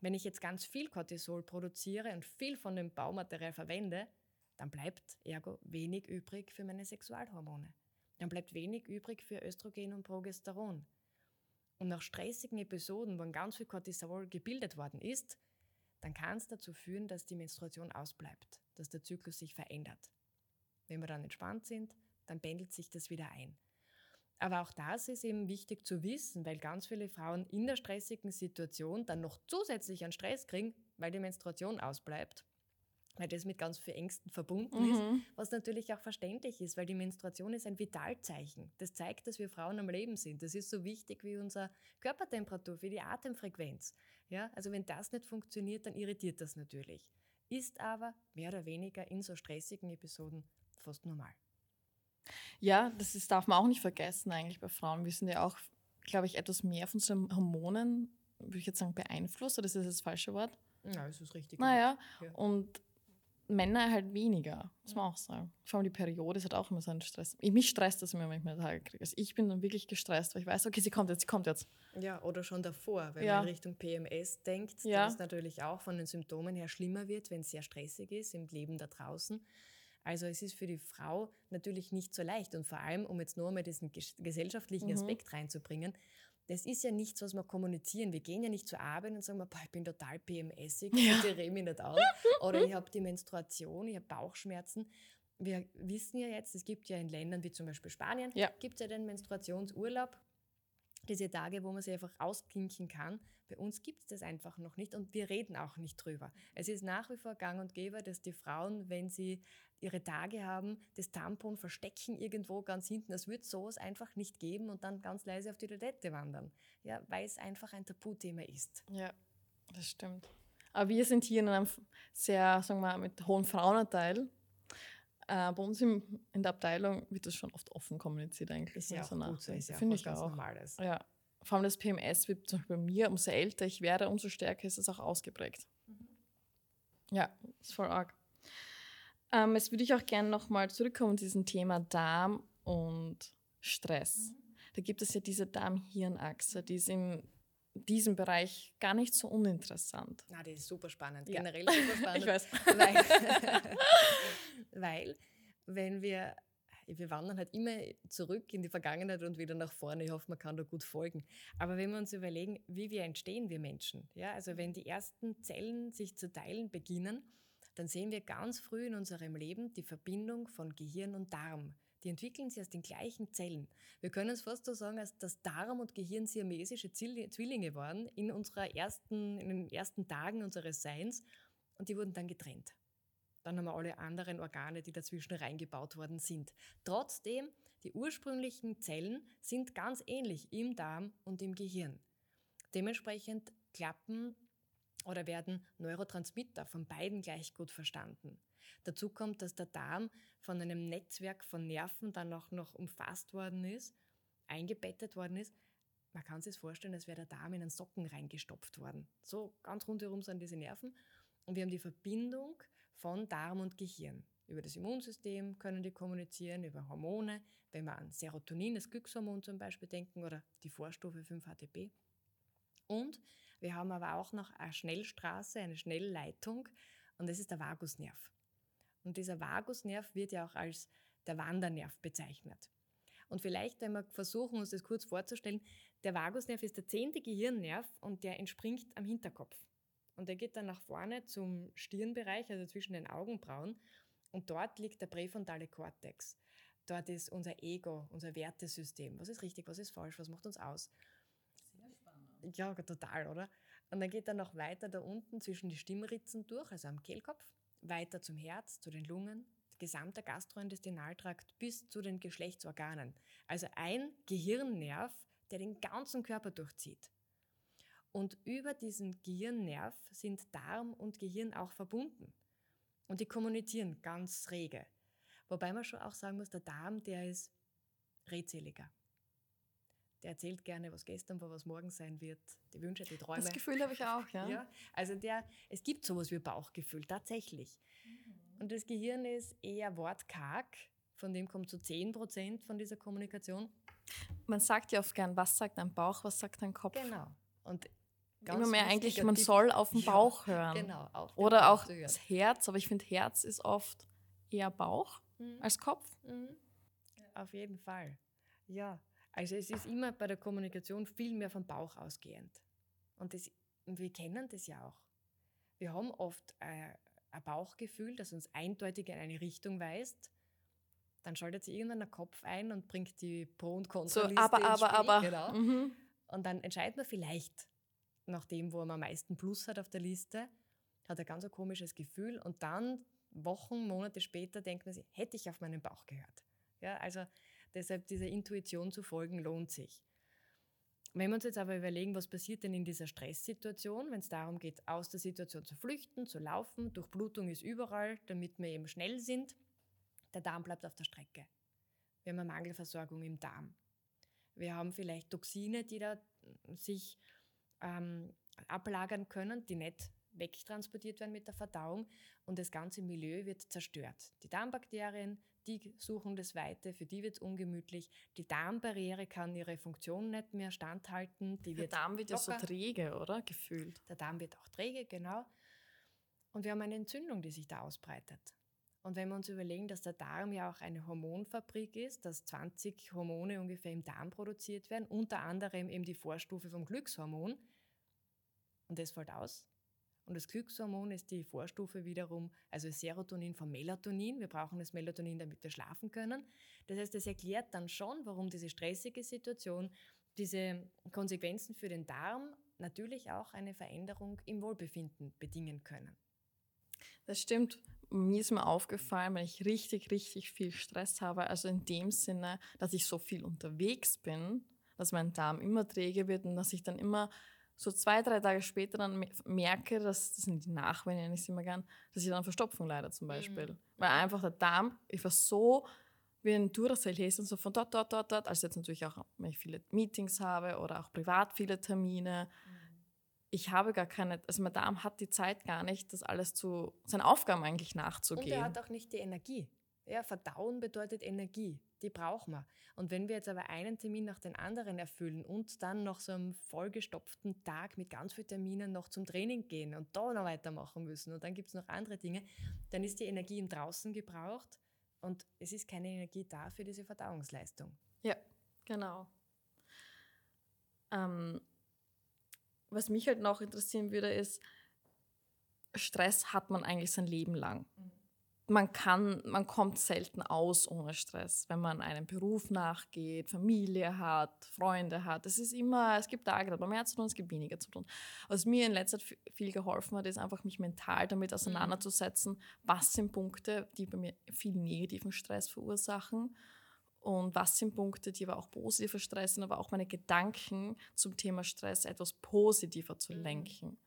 Wenn ich jetzt ganz viel Cortisol produziere und viel von dem Baumaterial verwende, dann bleibt ergo wenig übrig für meine Sexualhormone. Dann bleibt wenig übrig für Östrogen und Progesteron. Und nach stressigen Episoden, wo ganz viel Cortisol gebildet worden ist, dann kann es dazu führen, dass die Menstruation ausbleibt, dass der Zyklus sich verändert. Wenn wir dann entspannt sind, dann pendelt sich das wieder ein. Aber auch das ist eben wichtig zu wissen, weil ganz viele Frauen in der stressigen Situation dann noch zusätzlich einen Stress kriegen, weil die Menstruation ausbleibt. weil das mit ganz vielen Ängsten verbunden mhm. ist, was natürlich auch verständlich ist, weil die Menstruation ist ein Vitalzeichen. Das zeigt, dass wir Frauen am Leben sind. Das ist so wichtig wie unsere Körpertemperatur, wie die Atemfrequenz. Ja, also wenn das nicht funktioniert, dann irritiert das natürlich. Ist aber mehr oder weniger in so stressigen Episoden fast normal. Ja, das ist, darf man auch nicht vergessen eigentlich bei Frauen. Wir sind ja auch, glaube ich, etwas mehr von unseren Hormonen, würde ich jetzt sagen, beeinflusst, oder ist das das falsche Wort? Ja, das ist richtig. Naja, ja. und Männer halt weniger, muss man auch sagen. Vor allem die Periode ist halt auch immer so ein Stress. Mich stresst das immer, wenn ich meine Tage kriege. Also ich bin dann wirklich gestresst, weil ich weiß, okay, sie kommt jetzt, sie kommt jetzt. Ja, oder schon davor, wenn ja. man in Richtung PMS denkt, ja. dass es natürlich auch von den Symptomen her schlimmer wird, wenn es sehr stressig ist im Leben da draußen. Also es ist für die Frau natürlich nicht so leicht und vor allem, um jetzt nur einmal diesen gesellschaftlichen mhm. Aspekt reinzubringen, das ist ja nichts, was wir kommunizieren. Wir gehen ja nicht zur Arbeit und sagen, boah, ich bin total PMSig, ja. ich rede mich nicht aus. Oder ich habe die Menstruation, ich habe Bauchschmerzen. Wir wissen ja jetzt, es gibt ja in Ländern wie zum Beispiel Spanien, ja. gibt es ja den Menstruationsurlaub diese Tage, wo man sich einfach ausklinken kann. Bei uns gibt es das einfach noch nicht und wir reden auch nicht drüber. Es ist nach wie vor gang und gäbe, dass die Frauen, wenn sie ihre Tage haben, das Tampon verstecken irgendwo ganz hinten. Es wird sowas einfach nicht geben und dann ganz leise auf die Toilette wandern. Ja, weil es einfach ein Tabuthema ist. Ja, das stimmt. Aber wir sind hier in einem sehr, sagen wir mal, mit hohem Frauenanteil. Äh, bei uns im, in der Abteilung wird das schon oft offen kommuniziert eigentlich. Ist ja so auch gut so, ist ja Finde ich auch. Normales. Ja. Vor allem das PMS wird zum Beispiel bei mir, umso älter ich werde, umso stärker ist es auch ausgeprägt. Mhm. Ja, ist voll arg. Ähm, jetzt würde ich auch gerne nochmal zurückkommen zu diesem Thema Darm und Stress. Mhm. Da gibt es ja diese Darm-Hirn-Achse, die ist in diesem Bereich gar nicht so uninteressant. Na, die ist super spannend, ja. generell super spannend. ich weiß. Weil, weil, wenn wir, wir wandern halt immer zurück in die Vergangenheit und wieder nach vorne. Ich hoffe, man kann da gut folgen. Aber wenn wir uns überlegen, wie wir entstehen, wir Menschen, ja, also wenn die ersten Zellen sich zu teilen beginnen, dann sehen wir ganz früh in unserem Leben die Verbindung von Gehirn und Darm. Die entwickeln sich aus den gleichen Zellen. Wir können es fast so sagen, als dass Darm und Gehirn siamesische Zwillinge waren in, unserer ersten, in den ersten Tagen unseres Seins und die wurden dann getrennt. Dann haben wir alle anderen Organe, die dazwischen reingebaut worden sind. Trotzdem, die ursprünglichen Zellen sind ganz ähnlich im Darm und im Gehirn. Dementsprechend klappen oder werden Neurotransmitter von beiden gleich gut verstanden. Dazu kommt, dass der Darm von einem Netzwerk von Nerven dann auch noch umfasst worden ist, eingebettet worden ist. Man kann sich vorstellen, als wäre der Darm in einen Socken reingestopft worden. So ganz rundherum sind diese Nerven. Und wir haben die Verbindung von Darm und Gehirn. Über das Immunsystem können die kommunizieren, über Hormone, wenn wir an Serotonin, das Glückshormon zum Beispiel denken, oder die Vorstufe 5-HTP. Und wir haben aber auch noch eine Schnellstraße, eine Schnellleitung und das ist der Vagusnerv. Und dieser Vagusnerv wird ja auch als der Wandernerv bezeichnet. Und vielleicht, wenn wir versuchen, uns das kurz vorzustellen, der Vagusnerv ist der zehnte Gehirnnerv und der entspringt am Hinterkopf. Und der geht dann nach vorne zum Stirnbereich, also zwischen den Augenbrauen. Und dort liegt der präfrontale Kortex. Dort ist unser Ego, unser Wertesystem. Was ist richtig, was ist falsch, was macht uns aus? Ja, total, oder? Und dann geht er noch weiter da unten zwischen die Stimmritzen durch, also am Kehlkopf, weiter zum Herz, zu den Lungen, gesamter Gastrointestinaltrakt bis zu den Geschlechtsorganen. Also ein Gehirnnerv, der den ganzen Körper durchzieht. Und über diesen Gehirnnerv sind Darm und Gehirn auch verbunden. Und die kommunizieren ganz rege. Wobei man schon auch sagen muss, der Darm, der ist redseliger. Der erzählt gerne, was gestern war, was morgen sein wird, die Wünsche, die Träume. Das Gefühl habe ich auch, ja. ja. Also der, es gibt sowas wie Bauchgefühl, tatsächlich. Mhm. Und das Gehirn ist eher wortkarg, von dem kommt so 10 Prozent von dieser Kommunikation. Man sagt ja oft gern, was sagt ein Bauch, was sagt ein Kopf. Genau. Und Immer mehr eigentlich, man Tipp. soll auf den Bauch ja, hören. Genau, auf Oder Bauch auch das Herz, aber ich finde, Herz ist oft eher Bauch mhm. als Kopf. Mhm. Auf jeden Fall. Ja, also es ist immer bei der Kommunikation viel mehr vom Bauch ausgehend. Und, das, wir kennen das ja auch. Wir haben oft äh, ein Bauchgefühl, das uns eindeutig in eine Richtung weist. Dann schaltet sich irgendwann der Kopf ein und bringt die Pro- und Kontraliste so, aber, aber, aber. Genau. Mhm. Und dann entscheidet man vielleicht nach dem, wo man am meisten Plus hat auf der Liste, hat ein ganz ein komisches Gefühl und dann Wochen, Monate später denkt man sich, hätte ich auf meinen Bauch gehört. Ja, also deshalb dieser Intuition zu folgen lohnt sich. Wenn wir uns jetzt aber überlegen, was passiert denn in dieser Stresssituation, wenn es darum geht, aus der Situation zu flüchten, zu laufen, Durchblutung ist überall, damit wir eben schnell sind, der Darm bleibt auf der Strecke. Wir haben eine Mangelversorgung im Darm. Wir haben vielleicht Toxine, die da sich ähm, ablagern können, die nicht wegtransportiert werden mit der Verdauung und das ganze Milieu wird zerstört. Die Darmbakterien, die suchen das Weite, für die wird es ungemütlich. Die Darmbarriere kann ihre Funktion nicht mehr standhalten. Die der Darm wird ja so träge, oder? Gefühlt. Der Darm wird auch träge, genau. Und wir haben eine Entzündung, die sich da ausbreitet. Und wenn wir uns überlegen, dass der Darm ja auch eine Hormonfabrik ist, dass 20 Hormone ungefähr im Darm produziert werden, unter anderem eben die Vorstufe vom Glückshormon, und das fällt aus, und das Glückshormon ist die Vorstufe wiederum, also Serotonin vom Melatonin. Wir brauchen das Melatonin, damit wir schlafen können. Das heißt, das erklärt dann schon, warum diese stressige Situation, diese Konsequenzen für den Darm natürlich auch eine Veränderung im Wohlbefinden bedingen können. Das stimmt. Mir ist mir aufgefallen, wenn ich richtig, richtig viel Stress habe, also in dem Sinne, dass ich so viel unterwegs bin, dass mein Darm immer träge wird und dass ich dann immer so zwei, drei Tage später dann merke, dass, das sind die Nachwehen, nenne ich sie immer gern, dass ich dann Verstopfung leide zum Beispiel. Mhm. Weil einfach der Darm, ich war so wie ein Duracell-Häschen, so von dort, dort, dort, dort, also jetzt natürlich auch, wenn ich viele Meetings habe oder auch privat viele Termine. Mhm. Ich habe gar keine, also mein Darm hat die Zeit gar nicht, das alles zu, seinen Aufgaben eigentlich nachzugehen. Und er hat auch nicht die Energie. Ja, Verdauen bedeutet Energie. Die brauchen wir. Und wenn wir jetzt aber einen Termin nach dem anderen erfüllen und dann noch so einem vollgestopften Tag mit ganz vielen Terminen noch zum Training gehen und da noch weitermachen müssen und dann gibt es noch andere Dinge, dann ist die Energie im Draußen gebraucht und es ist keine Energie da für diese Verdauungsleistung. Ja, genau. Ähm, was mich halt noch interessieren würde, ist, Stress hat man eigentlich sein Leben lang. Mhm man kann, man kommt selten aus ohne Stress, wenn man einem Beruf nachgeht, Familie hat, Freunde hat. Es ist immer, es gibt Tage, da hat man mehr zu tun, es gibt weniger zu tun. Was mir in letzter Zeit viel geholfen hat, ist einfach mich mental damit auseinanderzusetzen, was sind Punkte, die bei mir viel negativen Stress verursachen und was sind Punkte, die aber auch positiver Stress sind, aber auch meine Gedanken zum Thema Stress etwas positiver zu mhm. lenken.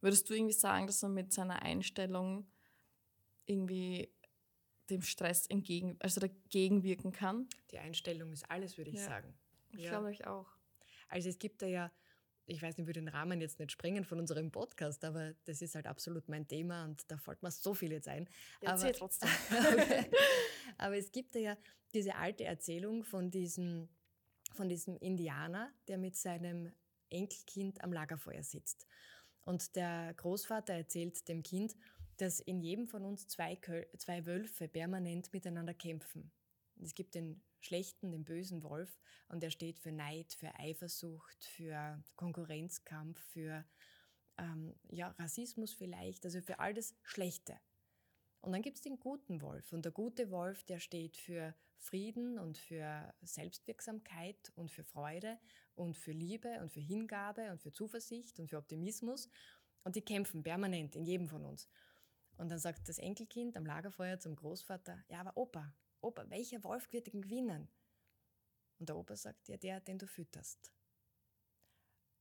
Würdest du irgendwie sagen, dass man mit seiner Einstellung irgendwie dem Stress entgegen, also dagegen wirken kann. Die Einstellung ist alles, würde ich ja. sagen. Ich ja. glaube ich auch. Also es gibt da ja, ich weiß nicht, würde den Rahmen jetzt nicht sprengen von unserem Podcast, aber das ist halt absolut mein Thema und da fällt mir so viel jetzt ein. Ja, aber trotzdem. aber es gibt da ja diese alte Erzählung von diesem, von diesem Indianer, der mit seinem Enkelkind am Lagerfeuer sitzt. Und der Großvater erzählt dem Kind, dass in jedem von uns zwei, zwei Wölfe permanent miteinander kämpfen. Es gibt den schlechten, den bösen Wolf und der steht für Neid, für Eifersucht, für Konkurrenzkampf, für ähm, ja, Rassismus vielleicht, also für all das Schlechte. Und dann gibt es den guten Wolf und der gute Wolf, der steht für Frieden und für Selbstwirksamkeit und für Freude und für Liebe und für Hingabe und für Zuversicht und für Optimismus und die kämpfen permanent in jedem von uns. Und dann sagt das Enkelkind am Lagerfeuer zum Großvater, ja, aber Opa, Opa, welcher Wolf wird denn gewinnen? Und der Opa sagt, ja, der, den du fütterst.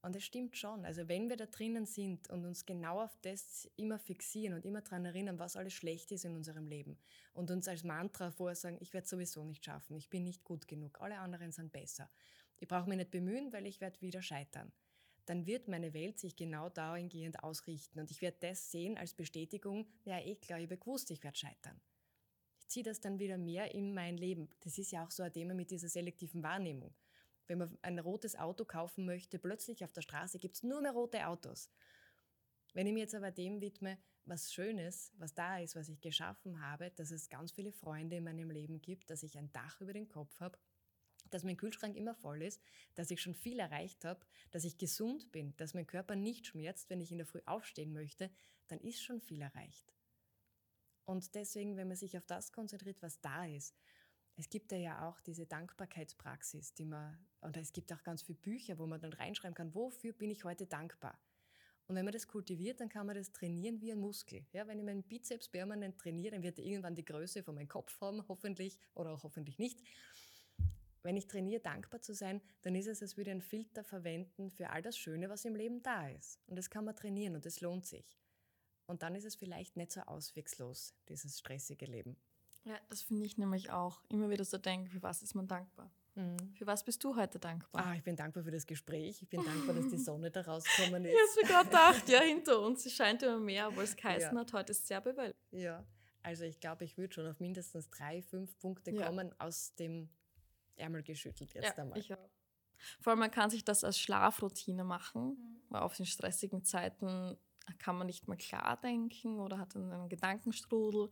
Und es stimmt schon. Also wenn wir da drinnen sind und uns genau auf das immer fixieren und immer daran erinnern, was alles schlecht ist in unserem Leben und uns als Mantra vorsagen, ich werde sowieso nicht schaffen, ich bin nicht gut genug, alle anderen sind besser. Ich brauche mich nicht bemühen, weil ich werde wieder scheitern dann wird meine Welt sich genau dahingehend ausrichten. Und ich werde das sehen als Bestätigung, ja eh klar, ich habe gewusst, ich werde scheitern. Ich ziehe das dann wieder mehr in mein Leben. Das ist ja auch so ein Thema mit dieser selektiven Wahrnehmung. Wenn man ein rotes Auto kaufen möchte, plötzlich auf der Straße gibt es nur mehr rote Autos. Wenn ich mir jetzt aber dem widme, was Schönes, was da ist, was ich geschaffen habe, dass es ganz viele Freunde in meinem Leben gibt, dass ich ein Dach über den Kopf habe, dass mein Kühlschrank immer voll ist, dass ich schon viel erreicht habe, dass ich gesund bin, dass mein Körper nicht schmerzt, wenn ich in der Früh aufstehen möchte, dann ist schon viel erreicht. Und deswegen, wenn man sich auf das konzentriert, was da ist, es gibt ja auch diese Dankbarkeitspraxis, die man, oder es gibt auch ganz viele Bücher, wo man dann reinschreiben kann, wofür bin ich heute dankbar? Und wenn man das kultiviert, dann kann man das trainieren wie ein Muskel. Ja, wenn ich meinen Bizeps permanent trainiere, dann wird er irgendwann die Größe von meinem Kopf haben, hoffentlich, oder auch hoffentlich nicht. Wenn ich trainiere, dankbar zu sein, dann ist es, als würde ich einen Filter verwenden für all das Schöne, was im Leben da ist. Und das kann man trainieren und das lohnt sich. Und dann ist es vielleicht nicht so auswegslos, dieses stressige Leben. Ja, das finde ich nämlich auch. Immer wieder so denken, für was ist man dankbar? Mhm. Für was bist du heute dankbar? Ah, ich bin dankbar für das Gespräch. Ich bin dankbar, dass die Sonne da rausgekommen ist. Ich habe gerade gedacht, ja, hinter uns. Es scheint immer mehr, obwohl es geheißen ja. hat, heute ist sehr bewölkt. Ja, also ich glaube, ich würde schon auf mindestens drei, fünf Punkte ja. kommen aus dem Ärmel geschüttelt jetzt ja, einmal. Ich auch. Vor allem, man kann sich das als Schlafroutine machen, mhm. weil auf den stressigen Zeiten kann man nicht mehr klar denken oder hat einen Gedankenstrudel.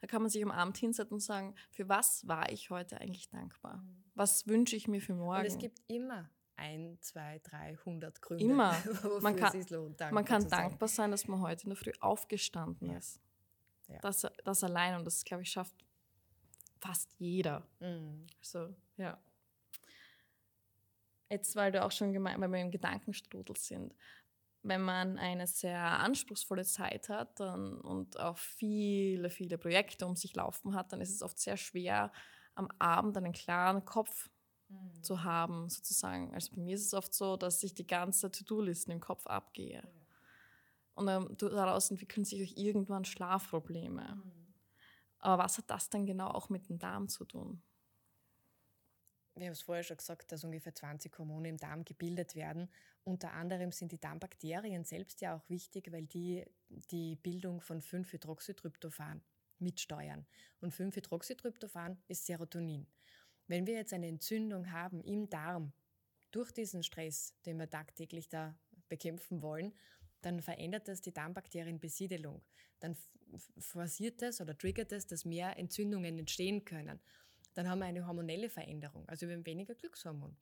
Da kann man sich am Abend hinsetzen und sagen, für was war ich heute eigentlich dankbar? Mhm. Was wünsche ich mir für morgen? Und es gibt immer ein, zwei, drei, hundert Gründe. Immer. man kann, lohnt, man kann dankbar sein. dass man heute in der Früh aufgestanden ja. ist. Ja. Das, das allein und das, glaube ich, schafft fast jeder. Mhm. So, ja. Jetzt, weil du auch schon gemeint, weil wir im Gedankenstrudel sind wenn man eine sehr anspruchsvolle Zeit hat dann, und auch viele, viele Projekte um sich laufen hat, dann ist es oft sehr schwer, am Abend einen klaren Kopf mhm. zu haben, sozusagen. Also bei mir ist es oft so, dass ich die ganze To-Do-Listen im Kopf abgehe. Ja. Und ähm, daraus entwickeln sich auch irgendwann Schlafprobleme. Mhm. Aber was hat das dann genau auch mit dem Darm zu tun? wir haben es vorher schon gesagt, dass ungefähr 20 Hormone im Darm gebildet werden. Unter anderem sind die Darmbakterien selbst ja auch wichtig, weil die die Bildung von 5-Hydroxytryptophan mitsteuern. Und 5-Hydroxytryptophan ist Serotonin. Wenn wir jetzt eine Entzündung haben im Darm durch diesen Stress, den wir tagtäglich da bekämpfen wollen, dann verändert das die Darmbakterienbesiedelung. Dann forciert es oder triggert es, dass mehr Entzündungen entstehen können. Dann haben wir eine hormonelle Veränderung, also wir haben weniger Glückshormon.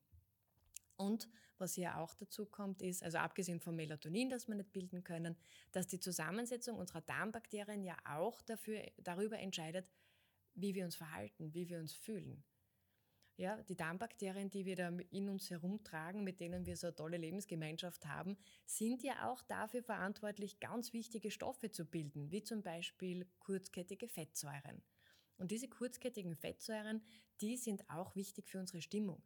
Und was hier auch dazu kommt, ist, also abgesehen vom Melatonin, das wir nicht bilden können, dass die Zusammensetzung unserer Darmbakterien ja auch dafür, darüber entscheidet, wie wir uns verhalten, wie wir uns fühlen. Ja, die Darmbakterien, die wir da in uns herumtragen, mit denen wir so eine tolle Lebensgemeinschaft haben, sind ja auch dafür verantwortlich, ganz wichtige Stoffe zu bilden, wie zum Beispiel kurzkettige Fettsäuren. Und diese kurzkettigen Fettsäuren, die sind auch wichtig für unsere Stimmung.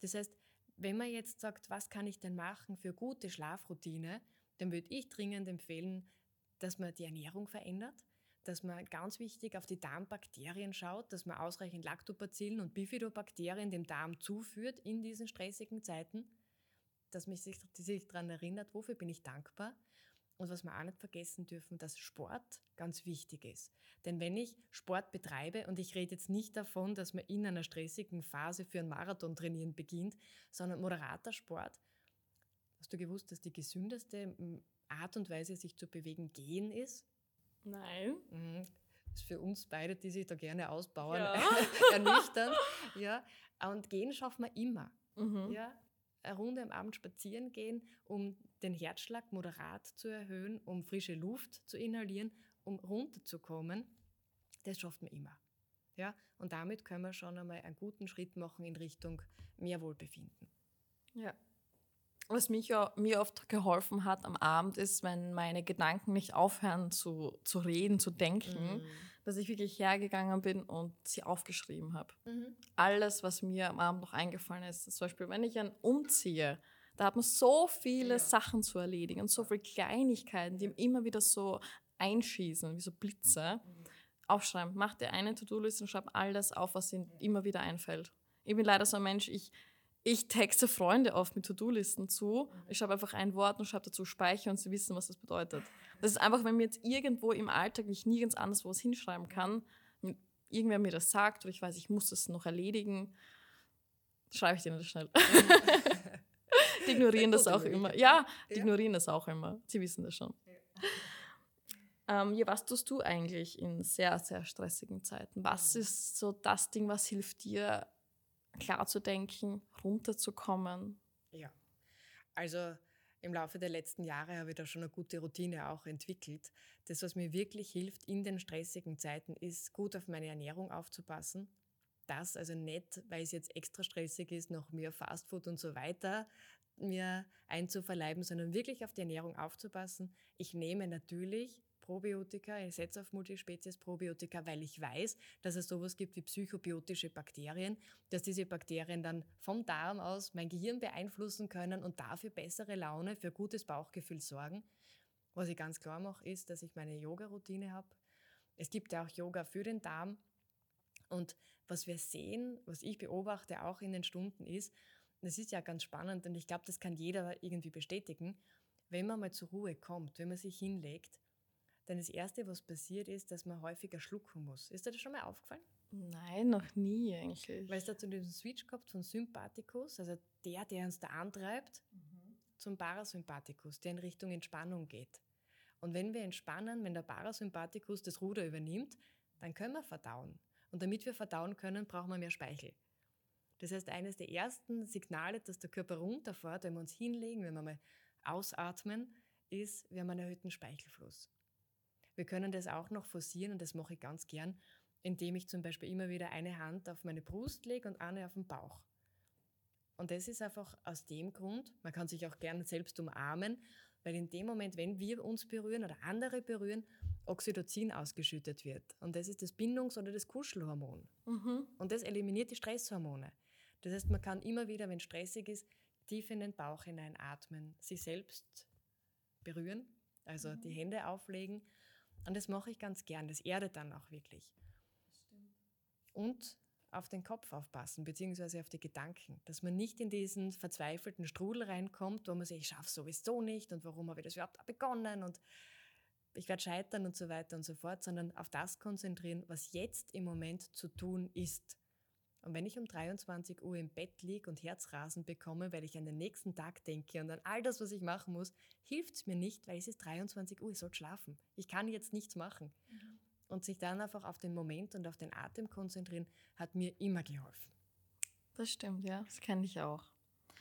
Das heißt, wenn man jetzt sagt, was kann ich denn machen für gute Schlafroutine, dann würde ich dringend empfehlen, dass man die Ernährung verändert, dass man ganz wichtig auf die Darmbakterien schaut, dass man ausreichend Lactobacillen und Bifidobakterien dem Darm zuführt in diesen stressigen Zeiten, dass man sich, sich daran erinnert, wofür bin ich dankbar und was wir auch nicht vergessen dürfen, dass Sport ganz wichtig ist. Denn wenn ich Sport betreibe, und ich rede jetzt nicht davon, dass man in einer stressigen Phase für ein Marathon trainieren beginnt, sondern moderater Sport, hast du gewusst, dass die gesündeste Art und Weise, sich zu bewegen, gehen ist? Nein. Mhm. Das ist für uns beide, die sich da gerne ausbauen, ja. ernüchternd. Ja. Und gehen schaffen wir immer. Mhm. Ja eine Runde am Abend spazieren gehen, um den Herzschlag moderat zu erhöhen, um frische Luft zu inhalieren, um runterzukommen, das schafft man immer. Ja? Und damit können wir schon einmal einen guten Schritt machen in Richtung mehr Wohlbefinden. Ja. Was mich ja, mir oft geholfen hat am Abend ist, wenn meine Gedanken nicht aufhören zu, zu reden, zu denken, mm dass ich wirklich hergegangen bin und sie aufgeschrieben habe. Mhm. Alles, was mir am Abend noch eingefallen ist. Zum Beispiel, wenn ich einen umziehe, da hat man so viele ja. Sachen zu erledigen und so viele Kleinigkeiten, die immer wieder so einschießen, wie so Blitze. Mhm. Aufschreiben, mach dir eine To-Do-Liste und schreib alles auf, was ihnen immer wieder einfällt. Ich bin leider so ein Mensch, ich ich texte Freunde oft mit To-Do-Listen zu. Ich schreibe einfach ein Wort und schreibe dazu Speicher und sie wissen, was das bedeutet. Das ist einfach, wenn mir jetzt irgendwo im Alltag ich nirgends anders was hinschreiben kann, irgendwer mir das sagt oder ich weiß, ich muss das noch erledigen, schreibe ich denen das schnell. die ignorieren das auch immer. Ja, die ignorieren das auch immer. Sie wissen das schon. Ähm, ja, was tust du eigentlich in sehr, sehr stressigen Zeiten? Was mhm. ist so das Ding, was hilft dir, klar zu denken, runterzukommen? Ja, also im Laufe der letzten Jahre habe ich da schon eine gute Routine auch entwickelt. Das, was mir wirklich hilft in den stressigen Zeiten, ist gut auf meine Ernährung aufzupassen. Das also nicht, weil es jetzt extra stressig ist, noch mehr Fastfood und so weiter mir einzuverleiben, sondern wirklich auf die Ernährung aufzupassen. Ich nehme natürlich Probiotika, ich setze auf Multispezies-Probiotika, weil ich weiß, dass es sowas gibt wie psychobiotische Bakterien, dass diese Bakterien dann vom Darm aus mein Gehirn beeinflussen können und dafür bessere Laune, für gutes Bauchgefühl sorgen. Was ich ganz klar mache, ist, dass ich meine Yoga-Routine habe. Es gibt ja auch Yoga für den Darm. Und was wir sehen, was ich beobachte auch in den Stunden ist, das ist ja ganz spannend und ich glaube, das kann jeder irgendwie bestätigen, wenn man mal zur Ruhe kommt, wenn man sich hinlegt, dann das Erste, was passiert, ist, dass man häufiger schlucken muss. Ist dir das schon mal aufgefallen? Nein, noch nie eigentlich. Weil es dazu diesen Switch gehabt von Sympathikus, also der, der uns da antreibt, mhm. zum Parasympathikus, der in Richtung Entspannung geht. Und wenn wir entspannen, wenn der Parasympathikus das Ruder übernimmt, dann können wir verdauen. Und damit wir verdauen können, brauchen wir mehr Speichel. Das heißt, eines der ersten Signale, dass der Körper runterfährt, wenn wir uns hinlegen, wenn wir mal ausatmen, ist, wir haben einen erhöhten Speichelfluss. Wir können das auch noch forcieren und das mache ich ganz gern, indem ich zum Beispiel immer wieder eine Hand auf meine Brust lege und eine auf den Bauch. Und das ist einfach aus dem Grund, man kann sich auch gerne selbst umarmen, weil in dem Moment, wenn wir uns berühren oder andere berühren, Oxytocin ausgeschüttet wird. Und das ist das Bindungs- oder das Kuschelhormon. Mhm. Und das eliminiert die Stresshormone. Das heißt, man kann immer wieder, wenn es stressig ist, tief in den Bauch hineinatmen, sich selbst berühren, also mhm. die Hände auflegen und das mache ich ganz gern. Das erdet dann auch wirklich. Und auf den Kopf aufpassen, beziehungsweise auf die Gedanken. Dass man nicht in diesen verzweifelten Strudel reinkommt, wo man sich, ich schaffe sowieso nicht und warum habe ich das überhaupt begonnen und ich werde scheitern und so weiter und so fort, sondern auf das konzentrieren, was jetzt im Moment zu tun ist. Und wenn ich um 23 Uhr im Bett liege und Herzrasen bekomme, weil ich an den nächsten Tag denke und an all das, was ich machen muss, hilft es mir nicht, weil es ist 23 Uhr, ich soll schlafen. Ich kann jetzt nichts machen. Mhm. Und sich dann einfach auf den Moment und auf den Atem konzentrieren, hat mir immer geholfen. Das stimmt, ja. Das kenne ich auch.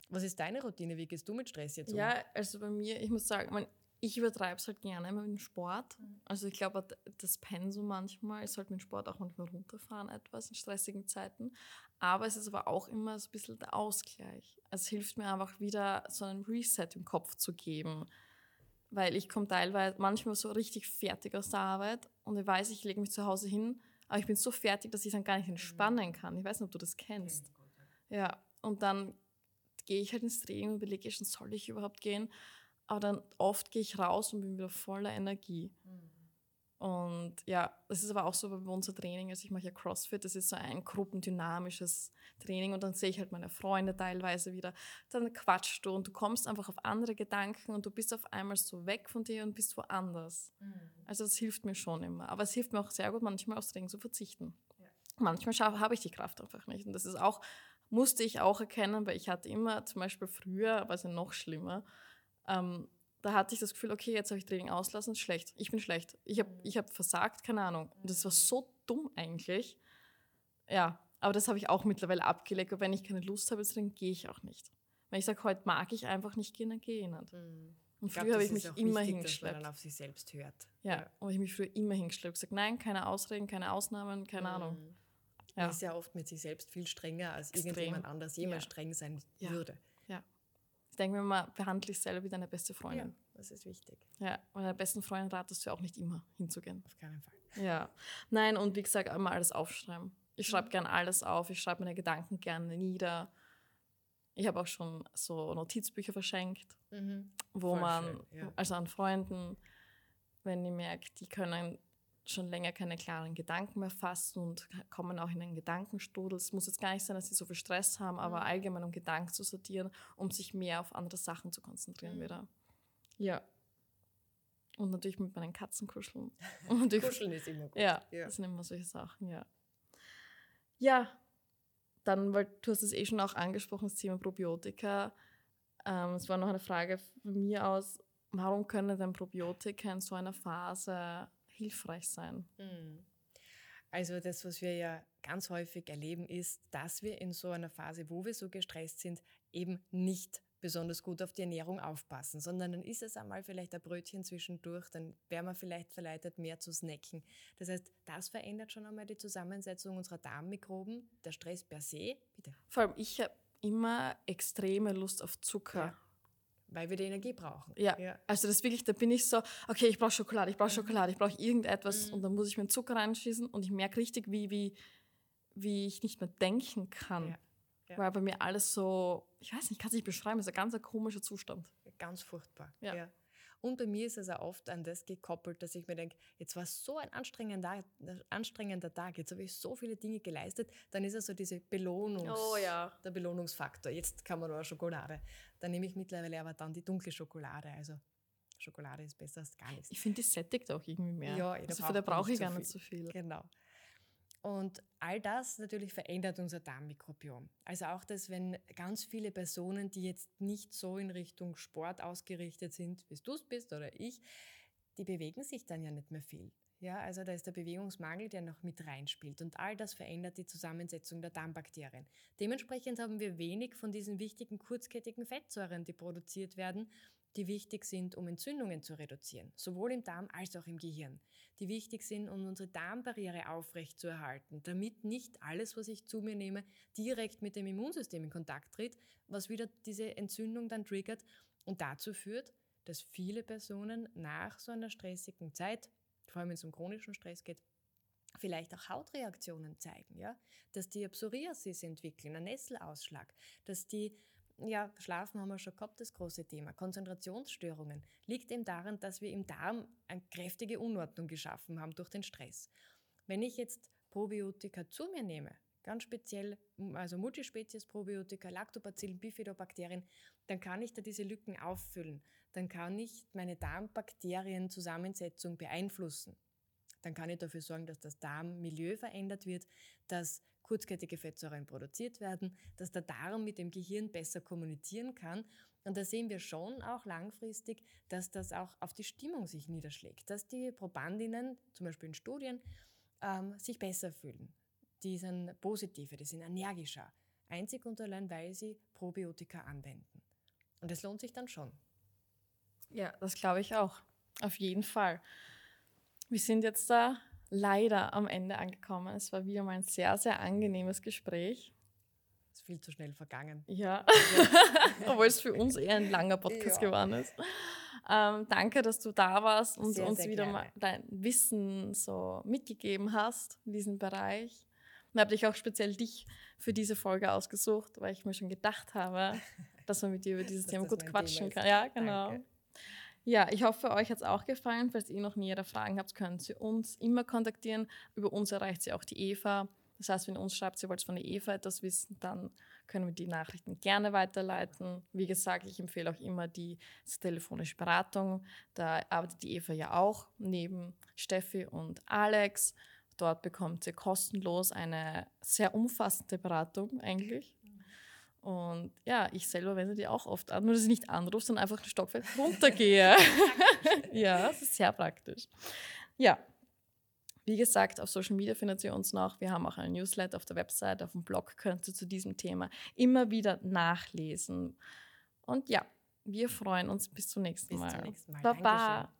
Was ist deine Routine? Wie gehst du mit Stress jetzt um? Ja, also bei mir, ich muss sagen, man, ich übertreibe es halt gerne mit dem Sport. Mhm. Also ich glaube, das Pensum manchmal, ich sollte mit dem Sport auch manchmal runterfahren etwas in stressigen Zeiten. Aber es ist aber auch immer so ein bisschen der Ausgleich. Es hilft mir einfach wieder so einen Reset im Kopf zu geben. Weil ich komme teilweise manchmal so richtig fertig aus der Arbeit und ich weiß, ich lege mich zu Hause hin, aber ich bin so fertig, dass ich dann gar nicht entspannen kann. Ich weiß nicht, ob du das kennst. Ja, und dann gehe ich halt ins Training und überlege schon, soll ich überhaupt gehen? Aber dann oft gehe ich raus und bin wieder voller Energie. Mhm. Und ja, das ist aber auch so bei unser Training. Also ich mache ja CrossFit, das ist so ein gruppendynamisches Training und dann sehe ich halt meine Freunde teilweise wieder. Dann quatschst du und du kommst einfach auf andere Gedanken und du bist auf einmal so weg von dir und bist woanders. Mhm. Also das hilft mir schon immer. Aber es hilft mir auch sehr gut, manchmal aufs Training zu verzichten. Ja. Manchmal habe ich die Kraft einfach nicht. Und das ist auch, musste ich auch erkennen, weil ich hatte immer, zum Beispiel früher, war es ja noch schlimmer, ähm, da hatte ich das Gefühl, okay, jetzt habe ich Training auslassen, ist schlecht. Ich bin schlecht. Ich habe ich hab versagt, keine Ahnung. Und das war so dumm eigentlich. Ja, aber das habe ich auch mittlerweile abgelegt. Und wenn ich keine Lust habe, dann gehe ich auch nicht. Wenn ich sage, heute mag ich einfach nicht gehen, dann gehe ich nicht. Mhm. Und früher habe ich mich immer wichtig, hingeschleppt. Dass man dann auf sich selbst hört. Ja, ja. und ich mich früher immer hingeschleppt. gesagt, nein, keine Ausreden, keine Ausnahmen, keine mhm. Ahnung. Ja. Man ist ja oft mit sich selbst viel strenger, als Extrem. irgendjemand anders jemals ja. streng sein würde. Ich denke mir mal, behandle dich selber wie deine beste Freundin. Ja, das ist wichtig. Ja, und deiner besten Freundin ratest du auch nicht immer hinzugehen. Auf keinen Fall. Ja. Nein, und wie gesagt, einmal alles aufschreiben. Ich schreibe mhm. gerne alles auf, ich schreibe meine Gedanken gerne nieder. Ich habe auch schon so Notizbücher verschenkt, mhm. wo Voll man, schön, ja. also an Freunden, wenn ich merke, die können schon länger keine klaren Gedanken mehr fassen und kommen auch in einen Gedankenstrudel. Es muss jetzt gar nicht sein, dass sie so viel Stress haben, aber mhm. allgemein um Gedanken zu sortieren, um sich mehr auf andere Sachen zu konzentrieren mhm. wieder. Ja. Und natürlich mit meinen Katzen kuscheln. Kuscheln ist immer gut. Ja, ja, das sind immer solche Sachen, ja. Ja, dann, weil du hast es eh schon auch angesprochen, das Thema Probiotika. Ähm, es war noch eine Frage von mir aus, warum können denn Probiotika in so einer Phase hilfreich sein. Hm. Also das, was wir ja ganz häufig erleben, ist, dass wir in so einer Phase, wo wir so gestresst sind, eben nicht besonders gut auf die Ernährung aufpassen, sondern dann ist es einmal vielleicht ein Brötchen zwischendurch, dann wäre man vielleicht verleitet, mehr zu snacken. Das heißt, das verändert schon einmal die Zusammensetzung unserer Darmmikroben, der Stress per se. Bitte. Vor allem, ich habe immer extreme Lust auf Zucker. Ja. Weil wir die Energie brauchen. Ja. ja. Also das wirklich, da bin ich so, okay, ich brauche Schokolade, ich brauche mhm. Schokolade, ich brauche irgendetwas mhm. und dann muss ich mir Zucker reinschießen und ich merke richtig, wie, wie, wie ich nicht mehr denken kann. Ja. Ja. Weil bei mir alles so, ich weiß nicht, kann es nicht beschreiben, es ist ein ganz komischer Zustand. Ganz furchtbar. Ja. Und bei mir ist es auch oft an das gekoppelt, dass ich mir denke, jetzt war es so ein anstrengender, anstrengender Tag, jetzt habe ich so viele Dinge geleistet, dann ist es so diese Belohnungs, oh, ja. der Belohnungsfaktor. Jetzt kann man nur Schokolade. Dann nehme ich mittlerweile aber dann die dunkle Schokolade. Also Schokolade ist besser als gar nichts. Ich finde, die sättigt auch irgendwie mehr. Ja, also für da brauche ich gar nicht so viel. Genau. Und all das natürlich verändert unser Darmmikrobiom. Also auch das, wenn ganz viele Personen, die jetzt nicht so in Richtung Sport ausgerichtet sind, wie du es bist oder ich, die bewegen sich dann ja nicht mehr viel. Ja, also da ist der Bewegungsmangel, der noch mit reinspielt. Und all das verändert die Zusammensetzung der Darmbakterien. Dementsprechend haben wir wenig von diesen wichtigen kurzkettigen Fettsäuren, die produziert werden, die wichtig sind, um Entzündungen zu reduzieren, sowohl im Darm als auch im Gehirn, die wichtig sind, um unsere Darmbarriere aufrechtzuerhalten, damit nicht alles, was ich zu mir nehme, direkt mit dem Immunsystem in Kontakt tritt, was wieder diese Entzündung dann triggert und dazu führt, dass viele Personen nach so einer stressigen Zeit, vor allem wenn es um chronischen Stress geht, vielleicht auch Hautreaktionen zeigen, ja, dass die Psoriasis entwickeln, einen Nesselausschlag, dass die ja, Schlafen haben wir schon gehabt, das große Thema. Konzentrationsstörungen liegt eben daran, dass wir im Darm eine kräftige Unordnung geschaffen haben durch den Stress. Wenn ich jetzt Probiotika zu mir nehme, ganz speziell, also Multispezies-Probiotika, Lactobacillen, Bifidobakterien, dann kann ich da diese Lücken auffüllen. Dann kann ich meine Darmbakterienzusammensetzung beeinflussen. Dann kann ich dafür sorgen, dass das Darmmilieu verändert wird, dass kurzkettige Fettsäuren produziert werden, dass der Darm mit dem Gehirn besser kommunizieren kann. Und da sehen wir schon auch langfristig, dass das auch auf die Stimmung sich niederschlägt, dass die Probandinnen, zum Beispiel in Studien, ähm, sich besser fühlen. Die sind positiver, die sind energischer. Einzig und allein, weil sie Probiotika anwenden. Und es lohnt sich dann schon. Ja, das glaube ich auch. Auf jeden Fall. Wir sind jetzt da leider am Ende angekommen. Es war wieder mal ein sehr, sehr angenehmes Gespräch. Es ist viel zu schnell vergangen. Ja, obwohl es für uns eher ein langer Podcast ja. geworden ist. Ähm, danke, dass du da warst und sehr, uns sehr wieder gerne. mal dein Wissen so mitgegeben hast in diesem Bereich. Und habe ich auch speziell dich für diese Folge ausgesucht, weil ich mir schon gedacht habe, dass man mit dir über dieses Thema gut quatschen Thema kann. Ja, genau. Danke. Ja, ich hoffe, euch hat es auch gefallen. Falls ihr noch nähere Fragen habt, könnt ihr uns immer kontaktieren. Über uns erreicht sie auch die Eva. Das heißt, wenn ihr uns schreibt, ihr wollt von der Eva etwas wissen, dann können wir die Nachrichten gerne weiterleiten. Wie gesagt, ich empfehle auch immer die telefonische Beratung. Da arbeitet die Eva ja auch neben Steffi und Alex. Dort bekommt ihr kostenlos eine sehr umfassende Beratung eigentlich. Und ja, ich selber wende die auch oft an, nur dass ich nicht anrufe, sondern einfach ein Stockwerk runtergehe. ja, das ist sehr praktisch. Ja, wie gesagt, auf Social Media findet ihr uns noch. Wir haben auch einen Newsletter auf der Website, auf dem Blog könnt ihr zu diesem Thema immer wieder nachlesen. Und ja, wir freuen uns bis zum nächsten Mal. Bis zum nächsten Mal. Baba.